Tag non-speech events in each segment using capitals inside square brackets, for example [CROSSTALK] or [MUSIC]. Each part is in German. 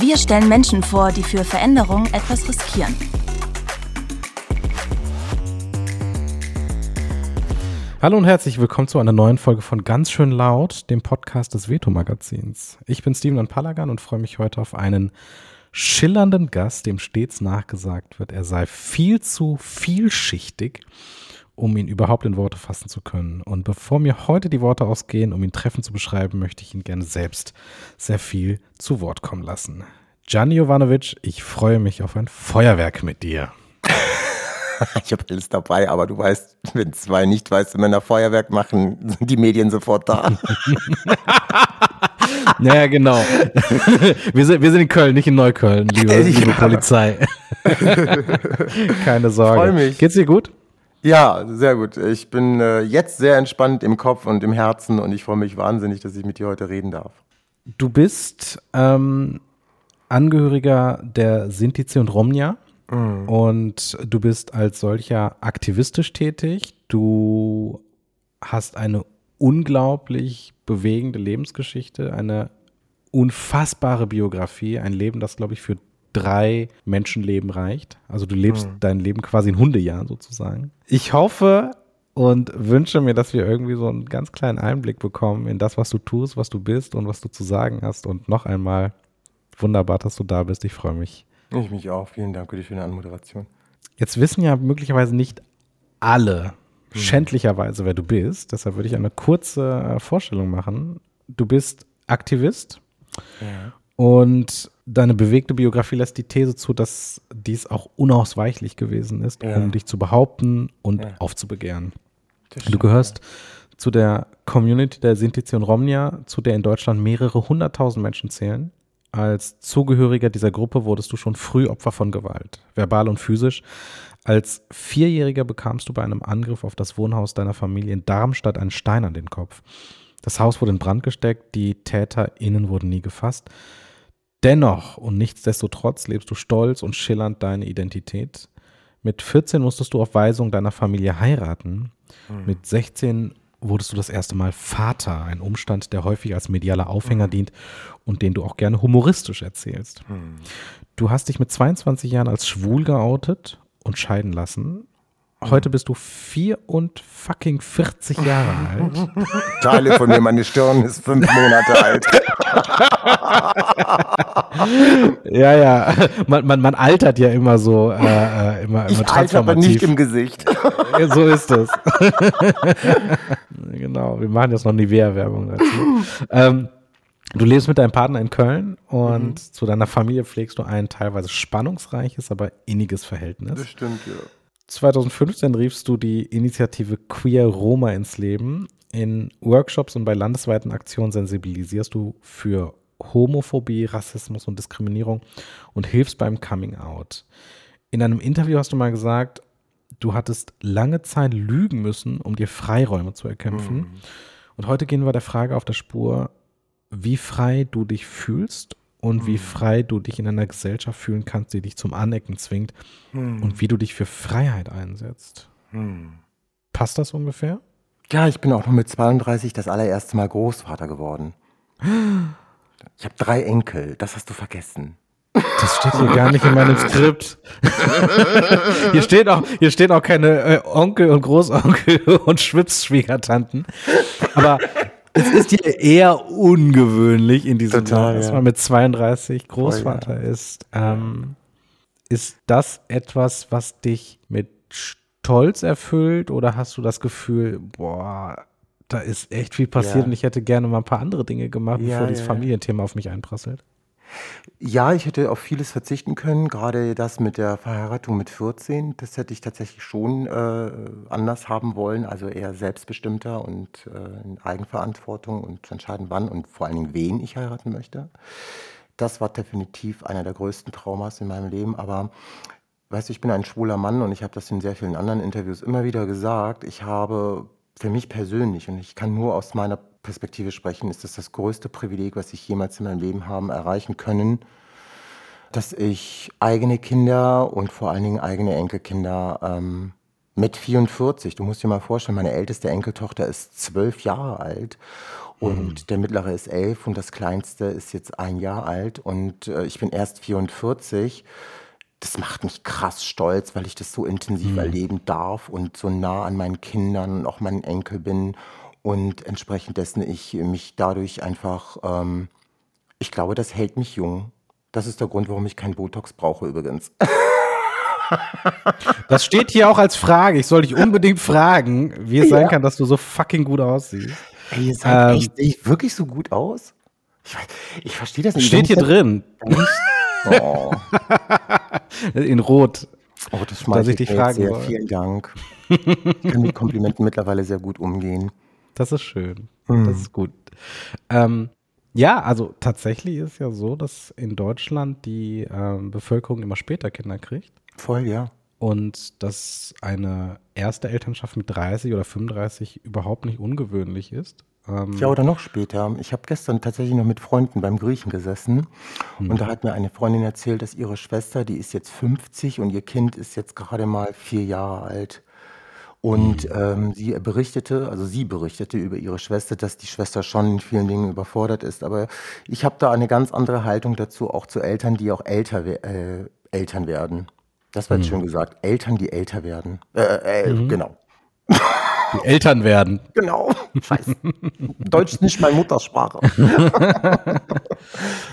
Wir stellen Menschen vor, die für Veränderung etwas riskieren. Hallo und herzlich willkommen zu einer neuen Folge von Ganz schön laut, dem Podcast des Veto-Magazins. Ich bin Steven Palagan und freue mich heute auf einen schillernden Gast, dem stets nachgesagt wird, er sei viel zu vielschichtig, um ihn überhaupt in Worte fassen zu können. Und bevor mir heute die Worte ausgehen, um ihn treffend zu beschreiben, möchte ich ihn gerne selbst sehr viel zu Wort kommen lassen. Gianni Jovanovic, ich freue mich auf ein Feuerwerk mit dir. [LAUGHS] ich habe alles dabei, aber du weißt, wenn zwei nicht weiße Männer Feuerwerk machen, sind die Medien sofort da. [LAUGHS] naja, genau. [LAUGHS] Wir sind, wir sind in Köln, nicht in Neukölln, liebe, liebe Polizei. Keine Sorge. Freu mich. Geht's dir gut? Ja, sehr gut. Ich bin äh, jetzt sehr entspannt im Kopf und im Herzen und ich freue mich wahnsinnig, dass ich mit dir heute reden darf. Du bist ähm, Angehöriger der Sintize und Romnia. Mhm. Und du bist als solcher aktivistisch tätig. Du hast eine unglaublich bewegende Lebensgeschichte, eine unfassbare Biografie, ein Leben, das, glaube ich, für drei Menschenleben reicht. Also du lebst mhm. dein Leben quasi in Hundejahren sozusagen. Ich hoffe und wünsche mir, dass wir irgendwie so einen ganz kleinen Einblick bekommen in das, was du tust, was du bist und was du zu sagen hast. Und noch einmal wunderbar, dass du da bist. Ich freue mich ich mich auch. Vielen Dank für die schöne Anmoderation. Jetzt wissen ja möglicherweise nicht alle hm. schändlicherweise, wer du bist. Deshalb würde ich eine kurze äh, Vorstellung machen. Du bist Aktivist ja. und deine bewegte Biografie lässt die These zu, dass dies auch unausweichlich gewesen ist, ja. um dich zu behaupten und ja. aufzubegehren. du gehörst zu der Community der Sinti und Romnia, zu der in Deutschland mehrere hunderttausend Menschen zählen. Als Zugehöriger dieser Gruppe wurdest du schon früh Opfer von Gewalt, verbal und physisch. Als Vierjähriger bekamst du bei einem Angriff auf das Wohnhaus deiner Familie in Darmstadt einen Stein an den Kopf. Das Haus wurde in Brand gesteckt, die TäterInnen wurden nie gefasst. Dennoch und nichtsdestotrotz lebst du stolz und schillernd deine Identität. Mit 14 musstest du auf Weisung deiner Familie heiraten. Mhm. Mit 16 wurdest du das erste Mal Vater, ein Umstand, der häufig als medialer Aufhänger mhm. dient und den du auch gerne humoristisch erzählst. Mhm. Du hast dich mit 22 Jahren als schwul geoutet und scheiden lassen. Heute bist du vier und fucking 40 Jahre [LAUGHS] alt. Teile von mir, meine Stirn ist fünf Monate alt. [LAUGHS] ja, ja. Man, man, man altert ja immer so, äh, äh immer, immer ich alter aber nicht im Gesicht. so ist es. [LAUGHS] genau, wir machen jetzt noch Nivea-Werbung dazu. ähm, Du lebst mit deinem Partner in Köln und mhm. zu deiner Familie pflegst du ein teilweise spannungsreiches, aber inniges Verhältnis. Das stimmt, ja. 2015 riefst du die Initiative Queer Roma ins Leben. In Workshops und bei landesweiten Aktionen sensibilisierst du für Homophobie, Rassismus und Diskriminierung und hilfst beim Coming Out. In einem Interview hast du mal gesagt, du hattest lange Zeit lügen müssen, um dir Freiräume zu erkämpfen. Mhm. Und heute gehen wir der Frage auf der Spur, wie frei du dich fühlst und wie hm. frei du dich in einer Gesellschaft fühlen kannst, die dich zum Anecken zwingt hm. und wie du dich für Freiheit einsetzt. Hm. Passt das ungefähr? Ja, ich bin auch noch mit 32 das allererste Mal Großvater geworden. Ich habe drei Enkel, das hast du vergessen. Das steht hier gar nicht in meinem Skript. [LAUGHS] hier, steht auch, hier stehen auch keine äh, Onkel und Großonkel [LAUGHS] und Schwipsschwiegertanten. Aber es ist ja eher ungewöhnlich in diesem Total, Jahr, dass ja. man mit 32 Großvater Voll, ja. ist. Ähm, ist das etwas, was dich mit Stolz erfüllt oder hast du das Gefühl, boah, da ist echt viel passiert ja. und ich hätte gerne mal ein paar andere Dinge gemacht, bevor dieses Familienthema auf mich einprasselt? Ja, ich hätte auf vieles verzichten können, gerade das mit der Verheiratung mit 14, das hätte ich tatsächlich schon äh, anders haben wollen, also eher selbstbestimmter und äh, in Eigenverantwortung und zu entscheiden, wann und vor allen Dingen wen ich heiraten möchte. das war definitiv einer der größten Traumas in meinem Leben. Aber weißt du, ich bin ein schwuler Mann und ich habe das in sehr vielen anderen Interviews immer wieder gesagt. Ich habe für mich persönlich, und ich kann nur aus meiner Perspektive sprechen, ist das das größte Privileg, was ich jemals in meinem Leben haben erreichen können, dass ich eigene Kinder und vor allen Dingen eigene Enkelkinder ähm, mit 44, du musst dir mal vorstellen, meine älteste Enkeltochter ist zwölf Jahre alt und mhm. der mittlere ist elf und das kleinste ist jetzt ein Jahr alt und äh, ich bin erst 44. Das macht mich krass stolz, weil ich das so intensiv mhm. erleben darf und so nah an meinen Kindern und auch meinen Enkel bin und entsprechend dessen ich mich dadurch einfach, ähm, ich glaube, das hält mich jung. Das ist der Grund, warum ich kein Botox brauche übrigens. [LAUGHS] Das steht hier auch als Frage. Ich soll dich unbedingt fragen, wie es sein kann, dass du so fucking gut aussiehst. Ey, ihr seid ähm, echt, sehe ich wirklich so gut aus? Ich, ich verstehe das nicht. Steht hier drin. Oh. [LAUGHS] In Rot. Oh, das dass ich dich fragen sehr. Vielen Dank. Ich kann mit Komplimenten mittlerweile sehr gut umgehen. Das ist schön. Hm. Das ist gut. Ähm, ja, also tatsächlich ist ja so, dass in Deutschland die ähm, Bevölkerung immer später Kinder kriegt. Voll, ja. Und dass eine erste Elternschaft mit 30 oder 35 überhaupt nicht ungewöhnlich ist. Ähm ja, oder noch später. Ich habe gestern tatsächlich noch mit Freunden beim Griechen gesessen hm. und da hat mir eine Freundin erzählt, dass ihre Schwester, die ist jetzt 50 und ihr Kind ist jetzt gerade mal vier Jahre alt. Und mhm. ähm, sie berichtete, also sie berichtete über ihre Schwester, dass die Schwester schon in vielen Dingen überfordert ist. Aber ich habe da eine ganz andere Haltung dazu, auch zu Eltern, die auch älter äh, Eltern werden. Das war jetzt mhm. schön gesagt. Eltern, die älter werden. Äh, äh, mhm. Genau. Die Eltern werden. Genau. Scheiße. Deutsch ist nicht meine Muttersprache. [LAUGHS]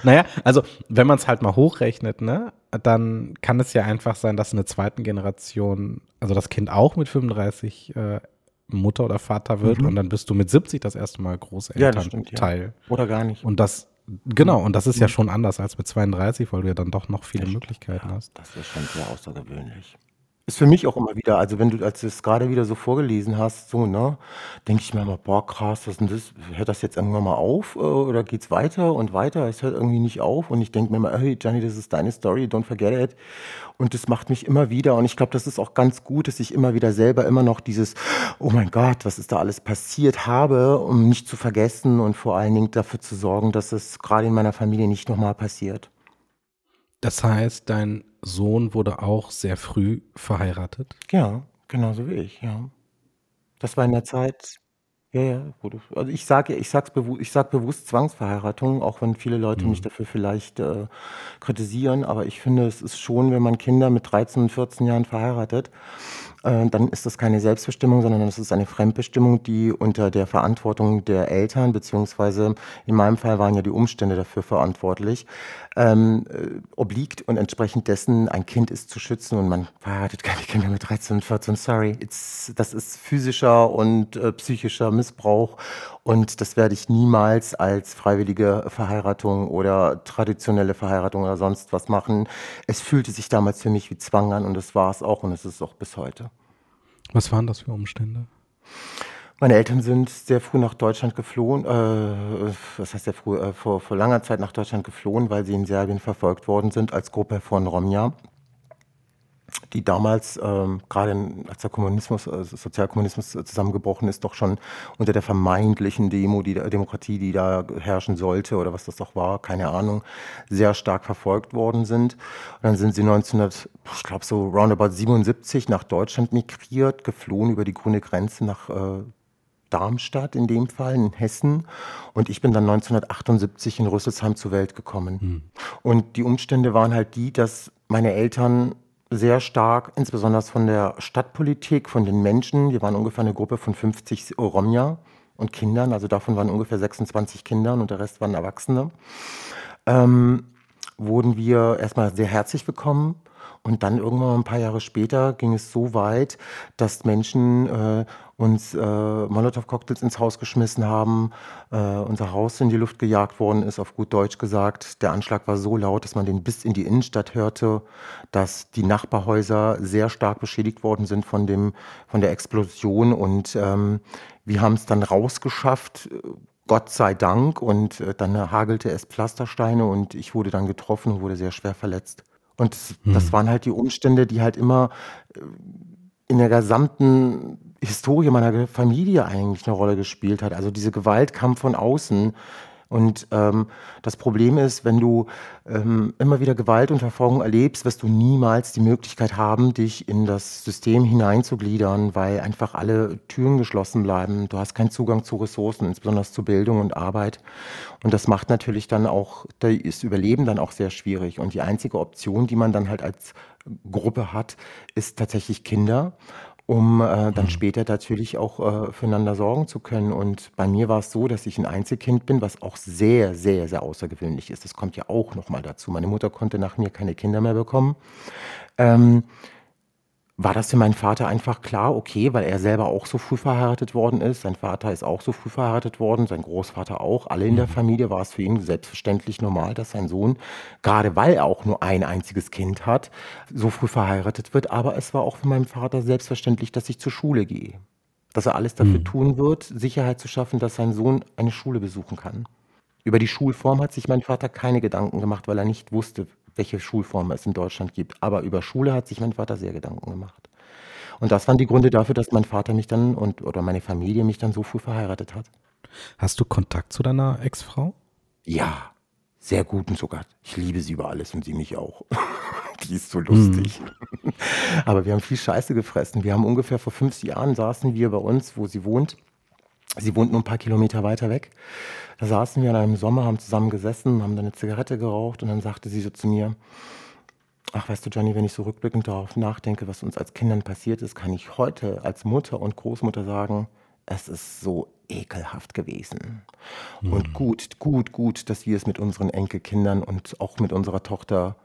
naja, also wenn man es halt mal hochrechnet, ne, dann kann es ja einfach sein, dass in der zweiten Generation, also das Kind auch mit 35 äh, Mutter oder Vater wird mhm. und dann bist du mit 70 das erste Mal Großelternteil. Ja, ja. Oder gar nicht. Und das, genau, und das ist ja mhm. schon anders als mit 32, weil du ja dann doch noch viele Möglichkeiten ja, hast. Das ist schon sehr außergewöhnlich. Ist für mich auch immer wieder, also wenn du, als du es gerade wieder so vorgelesen hast, so, ne, denke ich mir immer, boah, krass, was ist denn das? Hört das jetzt irgendwann mal auf äh, oder geht's weiter und weiter? Es hört irgendwie nicht auf und ich denke mir immer, hey, Gianni, das ist deine Story, don't forget it. Und das macht mich immer wieder und ich glaube, das ist auch ganz gut, dass ich immer wieder selber immer noch dieses, oh mein Gott, was ist da alles passiert habe, um nicht zu vergessen und vor allen Dingen dafür zu sorgen, dass es gerade in meiner Familie nicht nochmal passiert. Das heißt, dein Sohn wurde auch sehr früh verheiratet? Ja, genauso wie ich, ja. Das war in der Zeit ja, ja, wurde also ich sage ich sag's bewu ich sage bewusst Zwangsverheiratung, auch wenn viele Leute mich mhm. dafür vielleicht, äh, kritisieren, aber ich finde, es ist schon, wenn man Kinder mit 13 und 14 Jahren verheiratet äh, dann ist das keine Selbstbestimmung, sondern das ist eine Fremdbestimmung, die unter der Verantwortung der Eltern, beziehungsweise in meinem Fall waren ja die Umstände dafür verantwortlich, ähm, äh, obliegt und entsprechend dessen ein Kind ist zu schützen und man verheiratet keine Kinder mit 13 und 14, sorry. It's, das ist physischer und äh, psychischer Missbrauch und das werde ich niemals als freiwillige Verheiratung oder traditionelle Verheiratung oder sonst was machen. Es fühlte sich damals für mich wie Zwang an und das war es auch und es ist auch bis heute. Was waren das für Umstände? Meine Eltern sind sehr früh nach Deutschland geflohen, äh, was heißt sehr früh, äh, vor, vor langer Zeit nach Deutschland geflohen, weil sie in Serbien verfolgt worden sind als Gruppe von Romja die damals, ähm, gerade als der Kommunismus, also Sozialkommunismus zusammengebrochen ist, doch schon unter der vermeintlichen Demo, die, Demokratie, die da herrschen sollte oder was das doch war, keine Ahnung, sehr stark verfolgt worden sind. Und dann sind sie 1900, ich glaube so roundabout 77 nach Deutschland migriert, geflohen über die grüne Grenze nach äh, Darmstadt in dem Fall, in Hessen. Und ich bin dann 1978 in Rüsselsheim zur Welt gekommen. Hm. Und die Umstände waren halt die, dass meine Eltern sehr stark, insbesondere von der Stadtpolitik, von den Menschen. Wir waren ungefähr eine Gruppe von 50 Romja und Kindern, also davon waren ungefähr 26 Kinder und der Rest waren Erwachsene. Ähm, wurden wir erstmal sehr herzlich willkommen. Und dann irgendwann ein paar Jahre später ging es so weit, dass Menschen äh, uns äh, Molotow-Cocktails ins Haus geschmissen haben, äh, unser Haus in die Luft gejagt worden ist, auf gut Deutsch gesagt. Der Anschlag war so laut, dass man den bis in die Innenstadt hörte, dass die Nachbarhäuser sehr stark beschädigt worden sind von, dem, von der Explosion. Und ähm, wir haben es dann rausgeschafft, Gott sei Dank. Und äh, dann hagelte es Pflastersteine und ich wurde dann getroffen und wurde sehr schwer verletzt. Und das, hm. das waren halt die Umstände, die halt immer äh, in der gesamten Historie meiner Familie eigentlich eine Rolle gespielt hat. Also diese Gewalt kam von außen. Und ähm, das Problem ist, wenn du ähm, immer wieder Gewalt und Verfolgung erlebst, wirst du niemals die Möglichkeit haben, dich in das System hineinzugliedern, weil einfach alle Türen geschlossen bleiben. Du hast keinen Zugang zu Ressourcen, insbesondere zu Bildung und Arbeit. Und das macht natürlich dann auch das Überleben dann auch sehr schwierig. Und die einzige Option, die man dann halt als Gruppe hat, ist tatsächlich Kinder um äh, dann mhm. später natürlich auch äh, füreinander sorgen zu können. Und bei mir war es so, dass ich ein Einzelkind bin, was auch sehr, sehr, sehr außergewöhnlich ist. Das kommt ja auch nochmal dazu. Meine Mutter konnte nach mir keine Kinder mehr bekommen. Ähm, war das für meinen Vater einfach klar, okay, weil er selber auch so früh verheiratet worden ist. Sein Vater ist auch so früh verheiratet worden, sein Großvater auch. Alle in der mhm. Familie war es für ihn selbstverständlich normal, dass sein Sohn, gerade weil er auch nur ein einziges Kind hat, so früh verheiratet wird. Aber es war auch für meinen Vater selbstverständlich, dass ich zur Schule gehe. Dass er alles dafür mhm. tun wird, Sicherheit zu schaffen, dass sein Sohn eine Schule besuchen kann. Über die Schulform hat sich mein Vater keine Gedanken gemacht, weil er nicht wusste, welche Schulform es in Deutschland gibt. Aber über Schule hat sich mein Vater sehr Gedanken gemacht. Und das waren die Gründe dafür, dass mein Vater mich dann und oder meine Familie mich dann so früh verheiratet hat. Hast du Kontakt zu deiner Ex-Frau? Ja, sehr gut und sogar. Ich liebe sie über alles und sie mich auch. [LAUGHS] die ist so lustig. Mhm. [LAUGHS] Aber wir haben viel Scheiße gefressen. Wir haben ungefähr vor 50 Jahren saßen wir bei uns, wo sie wohnt. Sie wohnt nur ein paar Kilometer weiter weg. Da saßen wir in einem Sommer, haben zusammen gesessen, haben dann eine Zigarette geraucht und dann sagte sie so zu mir, ach weißt du Johnny, wenn ich so rückblickend darauf nachdenke, was uns als Kindern passiert ist, kann ich heute als Mutter und Großmutter sagen, es ist so ekelhaft gewesen. Mhm. Und gut, gut, gut, dass wir es mit unseren Enkelkindern und auch mit unserer Tochter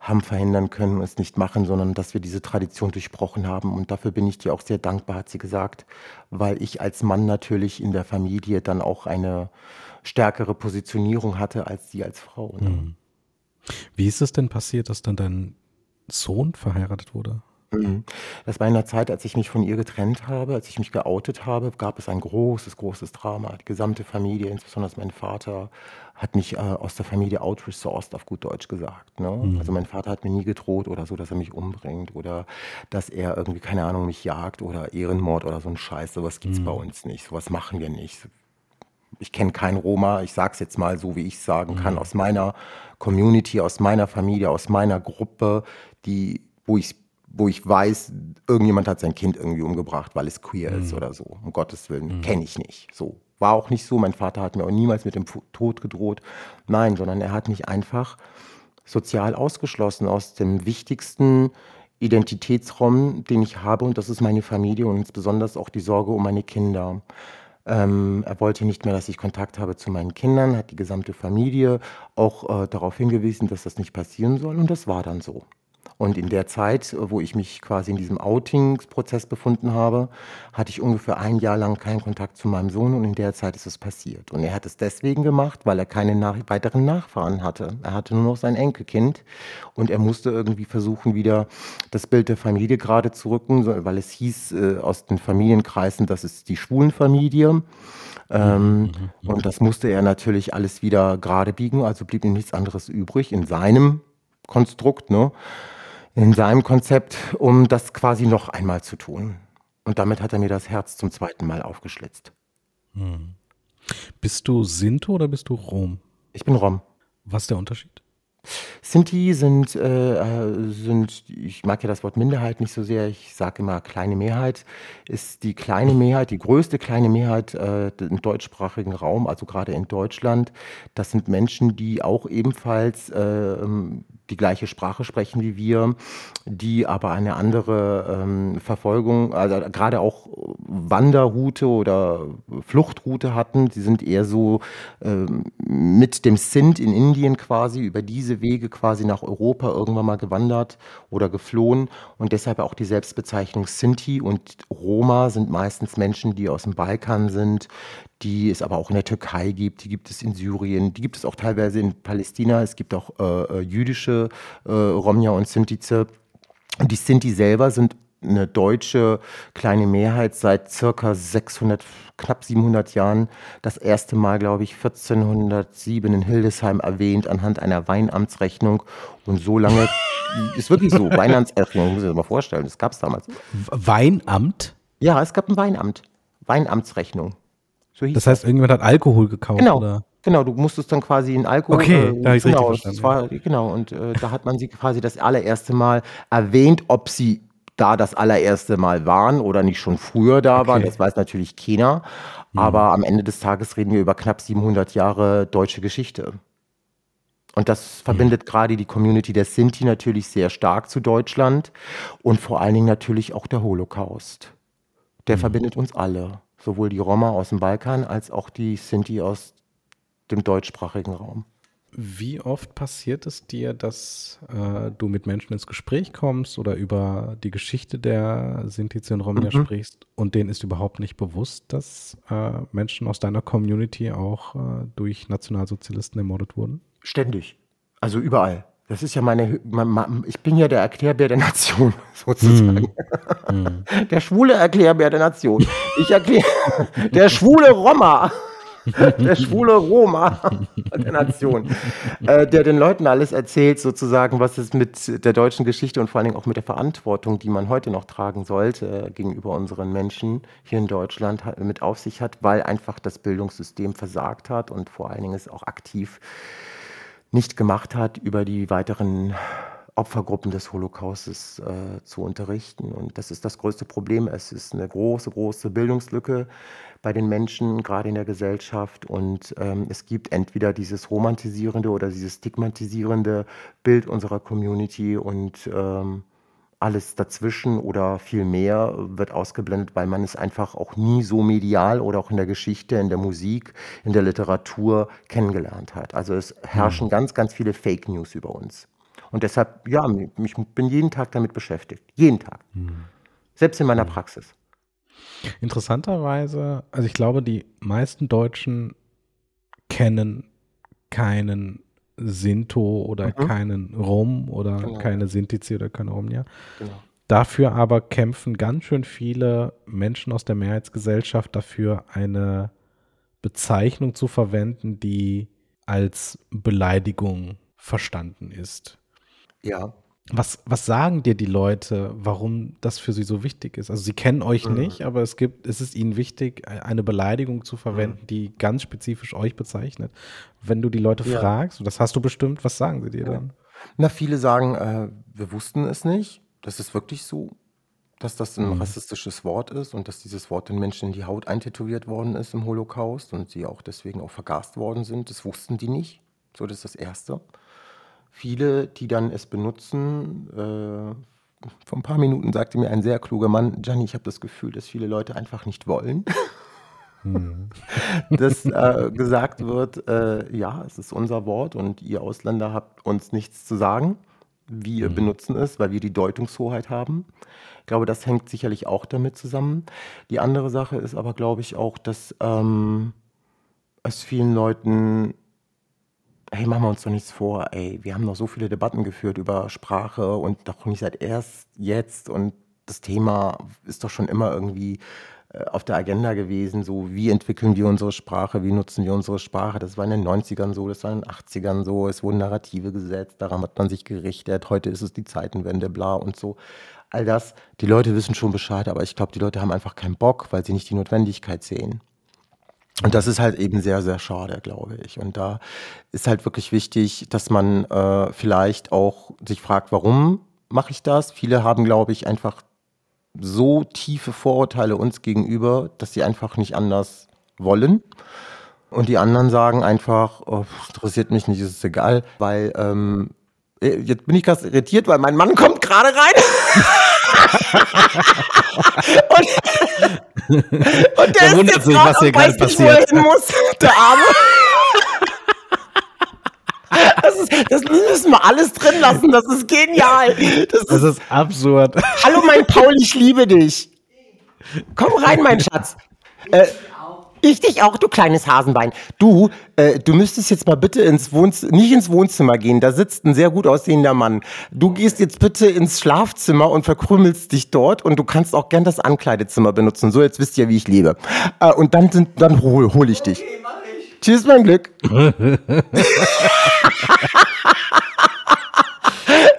haben verhindern können und es nicht machen, sondern dass wir diese Tradition durchbrochen haben. Und dafür bin ich dir auch sehr dankbar, hat sie gesagt, weil ich als Mann natürlich in der Familie dann auch eine stärkere Positionierung hatte als sie als Frau. Ne? Mhm. Wie ist es denn passiert, dass dann dein Sohn verheiratet wurde? Mhm. Das war in der Zeit, als ich mich von ihr getrennt habe, als ich mich geoutet habe, gab es ein großes, großes Drama. Die gesamte Familie, insbesondere mein Vater, hat mich äh, aus der Familie outresourced, auf gut Deutsch gesagt. Ne? Mhm. Also mein Vater hat mir nie gedroht oder so, dass er mich umbringt oder dass er irgendwie, keine Ahnung, mich jagt oder Ehrenmord oder so ein Scheiß. Sowas gibt es mhm. bei uns nicht. Sowas machen wir nicht. Ich kenne keinen Roma, ich sage es jetzt mal so, wie ich es sagen kann, mhm. aus meiner Community, aus meiner Familie, aus meiner Gruppe, die, wo ich wo ich weiß, irgendjemand hat sein Kind irgendwie umgebracht, weil es queer mhm. ist oder so. Um Gottes Willen, mhm. kenne ich nicht. So. War auch nicht so. Mein Vater hat mir auch niemals mit dem Tod gedroht. Nein, sondern er hat mich einfach sozial ausgeschlossen aus dem wichtigsten Identitätsraum, den ich habe, und das ist meine Familie und insbesondere auch die Sorge um meine Kinder. Ähm, er wollte nicht mehr, dass ich Kontakt habe zu meinen Kindern, hat die gesamte Familie auch äh, darauf hingewiesen, dass das nicht passieren soll, und das war dann so. Und in der Zeit, wo ich mich quasi in diesem Outingsprozess befunden habe, hatte ich ungefähr ein Jahr lang keinen Kontakt zu meinem Sohn und in der Zeit ist es passiert. Und er hat es deswegen gemacht, weil er keine nach weiteren Nachfahren hatte. Er hatte nur noch sein Enkelkind und er musste irgendwie versuchen, wieder das Bild der Familie gerade zu rücken, weil es hieß äh, aus den Familienkreisen, das ist die Schwulenfamilie. Ähm, mhm, mhm. und das musste er natürlich alles wieder gerade biegen, also blieb ihm nichts anderes übrig in seinem Konstrukt, ne? In seinem Konzept, um das quasi noch einmal zu tun. Und damit hat er mir das Herz zum zweiten Mal aufgeschlitzt. Hm. Bist du Sinto oder bist du Rom? Ich bin Rom. Was ist der Unterschied? Sinti sind, äh, sind, ich mag ja das Wort Minderheit nicht so sehr, ich sage immer kleine Mehrheit, ist die kleine Mehrheit, die größte kleine Mehrheit äh, im deutschsprachigen Raum, also gerade in Deutschland. Das sind Menschen, die auch ebenfalls äh, die gleiche Sprache sprechen wie wir, die aber eine andere ähm, Verfolgung, also gerade auch Wanderroute oder Fluchtroute hatten. Sie sind eher so ähm, mit dem Sindh in Indien quasi über diese Wege quasi nach Europa irgendwann mal gewandert oder geflohen und deshalb auch die Selbstbezeichnung Sinti und Roma sind meistens Menschen, die aus dem Balkan sind, die es aber auch in der Türkei gibt, die gibt es in Syrien, die gibt es auch teilweise in Palästina, es gibt auch äh, äh jüdische äh, Romja und Sintize. Und die Sinti selber sind eine deutsche kleine Mehrheit seit circa 600, knapp 700 Jahren das erste Mal, glaube ich, 1407 in Hildesheim erwähnt anhand einer Weinamtsrechnung. Und so lange [LAUGHS] ist wirklich so. Weinamtsrechnung, muss ich mir mal vorstellen, das gab es damals. Weinamt? Ja, es gab ein Weinamt. Weinamtsrechnung. So das heißt, irgendjemand hat Alkohol gekauft? Genau. Oder? Genau, du musstest dann quasi in Alkohol. Okay, äh, da ich genau, richtig verstanden. War, genau, und äh, da hat man sie quasi das allererste Mal erwähnt, ob sie da das allererste Mal waren oder nicht schon früher da okay. waren. Das weiß natürlich keiner. Mhm. Aber am Ende des Tages reden wir über knapp 700 Jahre deutsche Geschichte. Und das verbindet mhm. gerade die Community der Sinti natürlich sehr stark zu Deutschland und vor allen Dingen natürlich auch der Holocaust. Der mhm. verbindet uns alle, sowohl die Roma aus dem Balkan als auch die Sinti aus dem deutschsprachigen Raum. Wie oft passiert es dir, dass äh, du mit Menschen ins Gespräch kommst oder über die Geschichte der Sinti und Romja mhm. sprichst und denen ist überhaupt nicht bewusst, dass äh, Menschen aus deiner Community auch äh, durch Nationalsozialisten ermordet wurden? Ständig. Also überall. Das ist ja meine, meine ich bin ja der Erklärbär der Nation, [LAUGHS] sozusagen. Mm. Der schwule Erklärbär der Nation. Ich erkläre, [LAUGHS] der schwule Roma. [LAUGHS] der schwule Roma [LAUGHS] der Nation, äh, der den Leuten alles erzählt, sozusagen, was es mit der deutschen Geschichte und vor allen Dingen auch mit der Verantwortung, die man heute noch tragen sollte, äh, gegenüber unseren Menschen hier in Deutschland mit auf sich hat, weil einfach das Bildungssystem versagt hat und vor allen Dingen es auch aktiv nicht gemacht hat, über die weiteren Opfergruppen des Holocaustes äh, zu unterrichten. Und das ist das größte Problem. Es ist eine große, große Bildungslücke bei den Menschen, gerade in der Gesellschaft. Und ähm, es gibt entweder dieses romantisierende oder dieses stigmatisierende Bild unserer Community und ähm, alles dazwischen oder viel mehr wird ausgeblendet, weil man es einfach auch nie so medial oder auch in der Geschichte, in der Musik, in der Literatur kennengelernt hat. Also es herrschen mhm. ganz, ganz viele Fake News über uns. Und deshalb, ja, ich bin jeden Tag damit beschäftigt. Jeden Tag. Mhm. Selbst in meiner mhm. Praxis. Interessanterweise, also ich glaube, die meisten Deutschen kennen keinen Sinto oder mhm. keinen Rom oder genau. keine Sintizi oder keine Romnia. Genau. Dafür aber kämpfen ganz schön viele Menschen aus der Mehrheitsgesellschaft dafür, eine Bezeichnung zu verwenden, die als Beleidigung verstanden ist. Ja. Was, was sagen dir die Leute, warum das für sie so wichtig ist? Also sie kennen euch mhm. nicht, aber es gibt, es ist ihnen wichtig, eine Beleidigung zu verwenden, mhm. die ganz spezifisch euch bezeichnet. Wenn du die Leute ja. fragst, und das hast du bestimmt, was sagen sie dir ja. dann? Na, viele sagen, äh, wir wussten es nicht. Das ist wirklich so, dass das ein mhm. rassistisches Wort ist und dass dieses Wort den Menschen in die Haut eintätowiert worden ist im Holocaust und sie auch deswegen auch vergast worden sind. Das wussten die nicht. So, das ist das Erste. Viele, die dann es benutzen, äh, vor ein paar Minuten sagte mir ein sehr kluger Mann, Gianni, ich habe das Gefühl, dass viele Leute einfach nicht wollen. Hm. [LAUGHS] dass äh, gesagt wird, äh, ja, es ist unser Wort und ihr Ausländer habt uns nichts zu sagen. Wir hm. benutzen es, weil wir die Deutungshoheit haben. Ich glaube, das hängt sicherlich auch damit zusammen. Die andere Sache ist aber, glaube ich, auch, dass ähm, es vielen Leuten hey, machen wir uns doch nichts vor, ey, wir haben noch so viele Debatten geführt über Sprache und doch nicht seit erst jetzt und das Thema ist doch schon immer irgendwie äh, auf der Agenda gewesen, so wie entwickeln wir unsere Sprache, wie nutzen wir unsere Sprache. Das war in den 90ern so, das war in den 80ern so, es wurden Narrative gesetzt, daran hat man sich gerichtet, heute ist es die Zeitenwende, bla und so. All das, die Leute wissen schon Bescheid, aber ich glaube, die Leute haben einfach keinen Bock, weil sie nicht die Notwendigkeit sehen. Und das ist halt eben sehr, sehr schade, glaube ich. Und da ist halt wirklich wichtig, dass man äh, vielleicht auch sich fragt, warum mache ich das? Viele haben, glaube ich, einfach so tiefe Vorurteile uns gegenüber, dass sie einfach nicht anders wollen. Und die anderen sagen einfach, oh, interessiert mich nicht, ist egal, weil ähm, äh, jetzt bin ich ganz irritiert, weil mein Mann kommt gerade rein. [LAUGHS] und, und der ist jetzt sich, was hier gerade passiert. Nicht, muss, der Arme. Das, ist, das, müssen wir alles drin lassen. Das ist genial. Das ist, das ist absurd. Hallo, mein Paul, ich liebe dich. Komm rein, mein Schatz. Äh, Ich dich auch, du kleines Hasenbein. Du, äh, du müsstest jetzt mal bitte ins Wohnzimmer, nicht ins Wohnzimmer gehen, da sitzt ein sehr gut aussehender Mann. Du gehst jetzt bitte ins Schlafzimmer und verkrümelst dich dort und du kannst auch gern das Ankleidezimmer benutzen. So, jetzt wisst ihr, wie ich lebe. Äh, und dann, sind, dann hol, hol ich dich. Tschüss, mein Glück. [LAUGHS] das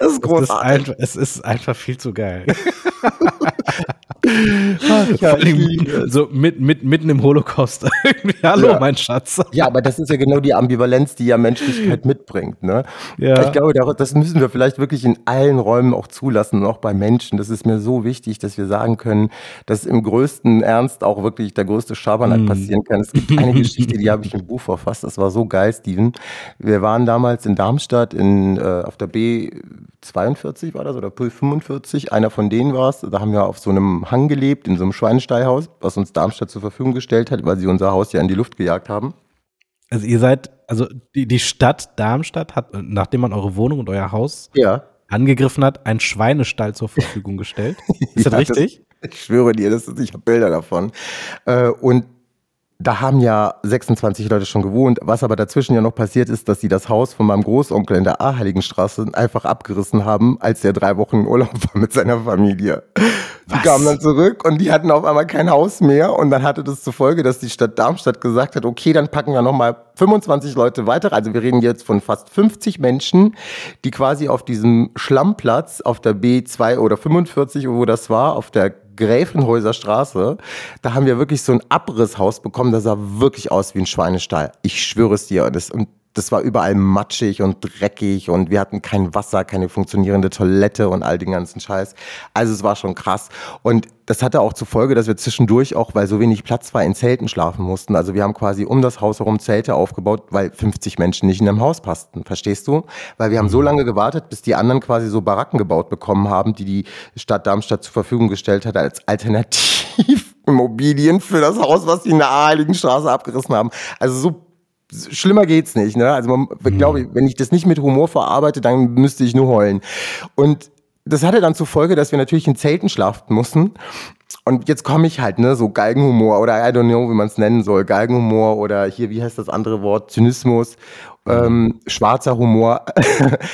ist Es ist, großartig. einfach, es ist einfach viel zu geil. [LAUGHS] Ja, Vor ich allem so mit, mit, mitten im Holocaust. [LAUGHS] Hallo, Ja. mein Schatz. Ja, aber das ist ja genau die Ambivalenz, die ja Menschlichkeit mitbringt. Ne? Ja. Ich glaube, das müssen wir vielleicht wirklich in allen Räumen auch zulassen und auch bei Menschen. Das ist mir so wichtig, dass wir sagen können, dass im größten Ernst auch wirklich der größte Schabernack passieren kann. Es gibt eine [LAUGHS] Geschichte, die habe ich im Buch verfasst. Das war so geil, Steven. Wir waren damals in Darmstadt in, äh, auf der B42 war das oder P45. Einer von denen war es. Da haben wir auf so einem Hang gelebt, in so einem Schweinestallhaus, was uns Darmstadt zur Verfügung gestellt hat, weil sie unser Haus ja in die Luft gejagt haben. Also ihr seid, also die, die Stadt Darmstadt hat, nachdem man eure Wohnung und euer Haus Ja. angegriffen hat, einen Schweinestall zur Verfügung gestellt. [LAUGHS] Ist das Ja, richtig? ich schwöre dir, das ist, ich habe Bilder davon. Äh, und da haben ja 26 Leute schon gewohnt. Was aber dazwischen ja noch passiert ist, dass sie das Haus von meinem Großonkel in der Aheiligenstraße einfach abgerissen haben, als der drei Wochen in Urlaub war mit seiner Familie. Die kamen dann zurück und die hatten auf einmal kein Haus mehr. Und dann hatte das zur Folge, dass die Stadt Darmstadt gesagt hat, okay, dann packen wir nochmal 25 Leute weiter. Also wir reden jetzt von fast 50 Menschen, die quasi auf diesem Schlammplatz auf der B2 oder 45, wo das war, auf der Gräfenhäuser Straße, da haben wir wirklich so ein Abrisshaus bekommen, das sah wirklich aus wie ein Schweinestall. Ich schwöre es dir. Und das, und das war überall matschig und dreckig und wir hatten kein Wasser, keine funktionierende Toilette und all den ganzen Scheiß. Also es war schon krass. Und das hatte auch zur Folge, dass wir zwischendurch auch, weil so wenig Platz war, in Zelten schlafen mussten. Also wir haben quasi um das Haus herum Zelte aufgebaut, weil 50 Menschen nicht in einem Haus passten. Verstehst du? Weil wir haben so lange gewartet, bis die anderen quasi so Baracken gebaut bekommen haben, die die Stadt Darmstadt zur Verfügung gestellt hat als Alternativimmobilien für das Haus, was sie in der Heiligenstraße abgerissen haben. Also so schlimmer geht's nicht, ne? Also man, glaube ich, wenn ich das nicht mit Humor verarbeite, dann müsste ich nur heulen. Und das hatte dann zur Folge, dass wir natürlich in Zelten schlafen mussten. Und jetzt komme ich halt, ne, so Galgenhumor oder I don't know, wie man es nennen soll, Galgenhumor oder hier, wie heißt das andere Wort, Zynismus, ähm, schwarzer Humor.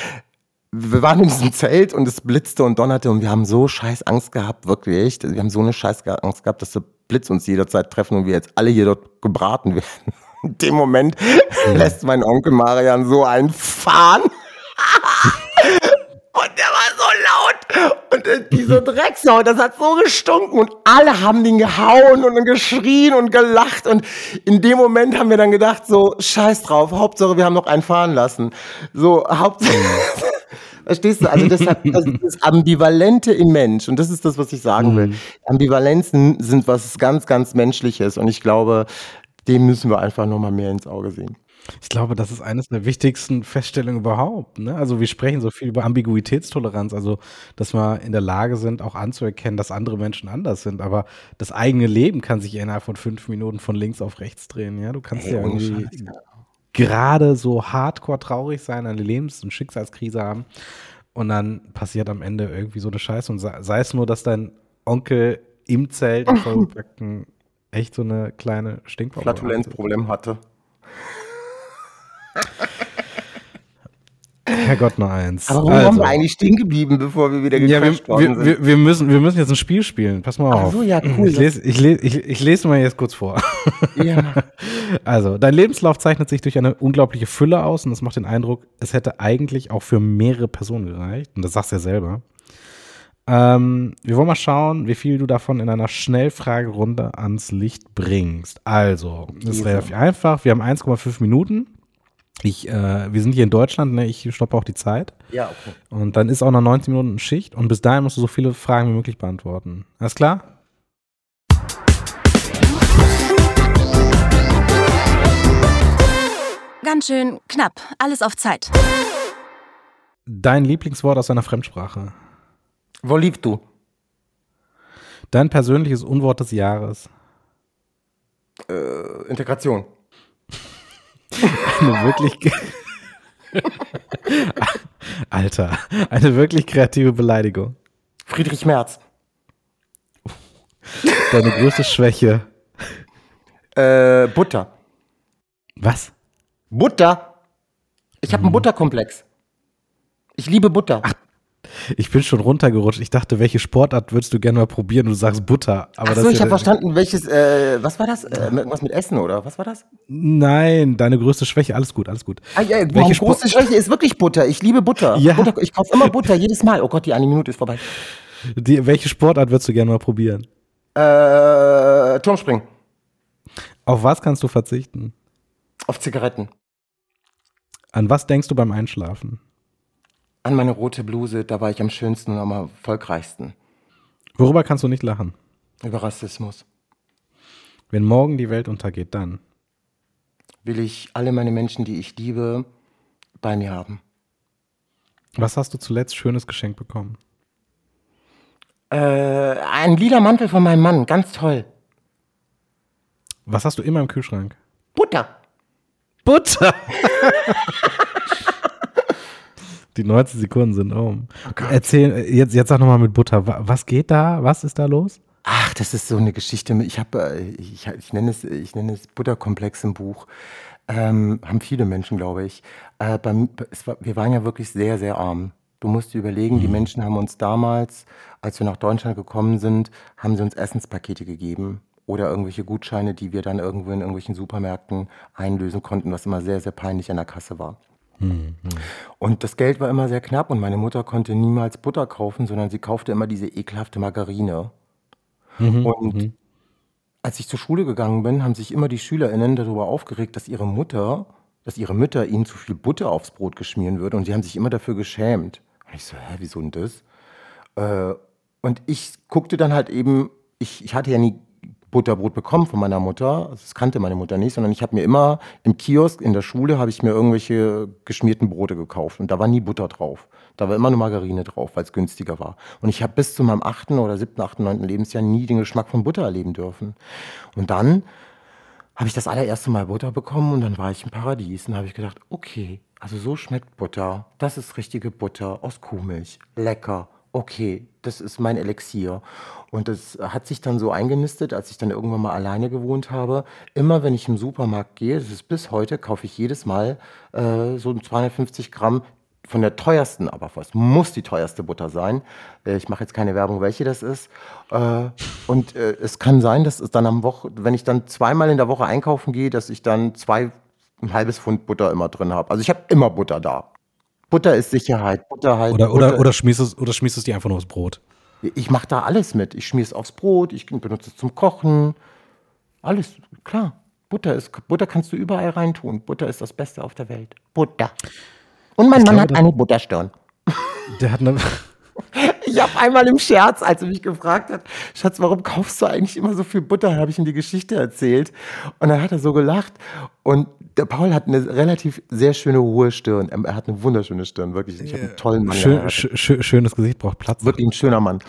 [LAUGHS] wir waren in diesem Zelt und es blitzte und donnerte und wir haben so scheiß Angst gehabt, wirklich. Wir haben so eine scheiß Angst gehabt, dass der Blitz uns jederzeit treffen und wir jetzt alle hier dort gebraten [LAUGHS] werden. In dem Moment lässt mein Onkel Marian so einen fahren. [LAUGHS] Und der war so laut. Und äh, diese Drecksau, das hat so gestunken. Und alle haben den gehauen und geschrien und gelacht. Und in dem Moment haben wir dann gedacht, so, scheiß drauf, Hauptsache, wir haben noch einen fahren lassen. So, Hauptsache. [LAUGHS] Verstehst du? Also deshalb, das ist das Ambivalente im Mensch. Und das ist das, was ich sagen will. Ambivalenzen sind was ganz, ganz Menschliches. Und ich glaube, dem müssen wir einfach nochmal mehr ins Auge sehen. Ich glaube, das ist eines der wichtigsten Feststellungen überhaupt. Ne? Also wir sprechen so viel über Ambiguitätstoleranz, also dass wir in der Lage sind, auch anzuerkennen, dass andere Menschen anders sind. Aber das eigene Leben kann sich innerhalb von fünf Minuten von links auf rechts drehen. Ja, du kannst Ey, ja irgendwie gerade so hardcore traurig sein, eine Lebens- und Schicksalskrise haben und dann passiert am Ende irgendwie so eine Scheiße und sei, sei es nur, dass dein Onkel im Zelt [LAUGHS] im echt so eine kleine Stinkbombe. Flatulenzproblem hatte. Herrgott nur eins. Aber warum waren wir eigentlich stehen geblieben, bevor wir wieder Ja, wir, gecrashed worden wir, sind? wir, wir, müssen, wir müssen jetzt ein Spiel spielen. Pass mal Ach auf. so, ja, cool. Ich lese, ich, lese, ich, ich lese mal jetzt kurz vor. ja. [LAUGHS] Also, dein Lebenslauf zeichnet sich durch eine unglaubliche Fülle aus und es macht den Eindruck, es hätte eigentlich auch für mehrere Personen gereicht. Und das sagst du ja selber. Ähm, wir wollen mal schauen, wie viel du davon in einer Schnellfragerunde ans Licht bringst. Also, das ist relativ einfach. Wir haben 1,5 Minuten. Ich, äh, wir sind hier in Deutschland, ne? ich stoppe auch die Zeit. ja, okay. Und dann ist auch noch 19 Minuten Schicht und bis dahin musst du so viele Fragen wie möglich beantworten. Alles klar? Ganz schön knapp. Alles auf Zeit. Dein Lieblingswort aus deiner Fremdsprache. Wo liebst du? Dein persönliches Unwort des Jahres. Äh, Integration. Eine wirklich. Alter, eine wirklich kreative Beleidigung. Friedrich Merz. Deine größte Schwäche. Äh, Butter. Was? Butter. Ich habe einen Butterkomplex. Ich liebe Butter. Ich bin schon runtergerutscht. Ich dachte, welche Sportart würdest du gerne mal probieren? Du sagst Butter. Aber Ach das so, ist ich habe verstanden, welches, äh, was war das? Äh, irgendwas mit Essen oder was war das? Nein, deine größte Schwäche. Alles gut, alles gut. Ah, ja, Welche meine Sport- große Schwäche ist wirklich Butter. Ich liebe Butter. Ja. Butter ich kaufe immer Butter, [LAUGHS] jedes Mal. Oh Gott, die eine Minute ist vorbei. Die, welche Sportart würdest du gerne mal probieren? Äh, Turmspringen. Auf was kannst du verzichten? Auf Zigaretten. An was denkst du beim Einschlafen? An meine rote Bluse, da war ich am schönsten und am erfolgreichsten. Worüber kannst du nicht lachen? Über Rassismus. Wenn morgen die Welt untergeht, dann. Will ich alle meine Menschen, die ich liebe, bei mir haben. Was hast du zuletzt Schönes geschenkt bekommen? Äh, ein lila Mantel von meinem Mann, ganz toll. Was hast du immer im Kühlschrank? Butter. Butter! [LAUGHS] Die 90 Sekunden sind um. Erzähl, jetzt, jetzt sag nochmal mit Butter. Wa- Was geht da? Was ist da los? Ach, das ist so eine Geschichte. Ich habe, äh, ich, ich nenne es, ich nenne es Butterkomplex im Buch. Ähm, haben viele Menschen, glaube ich. Äh, beim, war, wir waren ja wirklich sehr, sehr arm. Du musst dir überlegen, die Menschen haben uns damals, als wir nach Deutschland gekommen sind, haben sie uns Essenspakete gegeben oder irgendwelche Gutscheine, die wir dann irgendwo in irgendwelchen Supermärkten einlösen konnten, was immer sehr, sehr peinlich an der Kasse war. Und das Geld war immer sehr knapp und meine Mutter konnte niemals Butter kaufen, sondern sie kaufte immer diese ekelhafte Margarine. Und als ich zur Schule gegangen bin, haben sich immer die SchülerInnen darüber aufgeregt, dass ihre Mutter, dass ihre Mütter ihnen zu viel Butter aufs Brot geschmieren würde und sie haben sich immer dafür geschämt. Und ich so, hä, wieso denn das? Äh, und ich guckte dann halt eben, ich, ich hatte ja nie Butterbrot bekommen von meiner Mutter, das kannte meine Mutter nicht, sondern ich habe mir immer im Kiosk in der Schule habe ich mir irgendwelche geschmierten Brote gekauft und da war nie Butter drauf. Da war immer nur Margarine drauf, weil es günstiger war. Und ich habe bis zu meinem achten oder siebten, achten, neunten Lebensjahr nie den Geschmack von Butter erleben dürfen. Und dann habe ich das allererste Mal Butter bekommen und dann war ich im Paradies und habe ich gedacht, okay, also so schmeckt Butter. Das ist richtige Butter aus Kuhmilch. Lecker. Okay, das ist mein Elixier. Und das hat sich dann so eingenistet, als ich dann irgendwann mal alleine gewohnt habe. Immer wenn ich im Supermarkt gehe, das ist bis heute, kaufe ich jedes Mal äh, so 250 Gramm von der teuersten, aber es muss die teuerste Butter sein. Äh, Ich mache jetzt keine Werbung, welche das ist. Äh, Und äh, es kann sein, dass es dann am Woche, wenn ich dann zweimal in der Woche einkaufen gehe, dass ich dann zwei, ein halbes Pfund Butter immer drin habe. Also ich habe immer Butter da. Butter ist Sicherheit. Butter halt. Oder, oder, Butter, oder, schmierst es, oder schmierst es dir einfach nur aufs Brot? ich mache da alles mit. Ich schmier es aufs Brot, ich benutze es zum Kochen. Alles, klar. Butter ist, Butter kannst du überall reintun. Butter ist das Beste auf der Welt. Butter. Und mein Ich Mann glaube, hat eine Butterstirn. Der hat eine. [LAUGHS] Ich habe einmal im Scherz, als er mich gefragt hat, Schatz, warum kaufst du eigentlich immer so viel Butter? habe ich ihm die Geschichte erzählt. Und dann hat er so gelacht. Und der Paul hat eine relativ sehr schöne hohe Stirn. Er hat eine wunderschöne Stirn, wirklich. Ich habe einen tollen Mann. Schön, geheiratet. sch, sch, schönes Gesicht braucht Platz. Wirklich ein schöner Mann.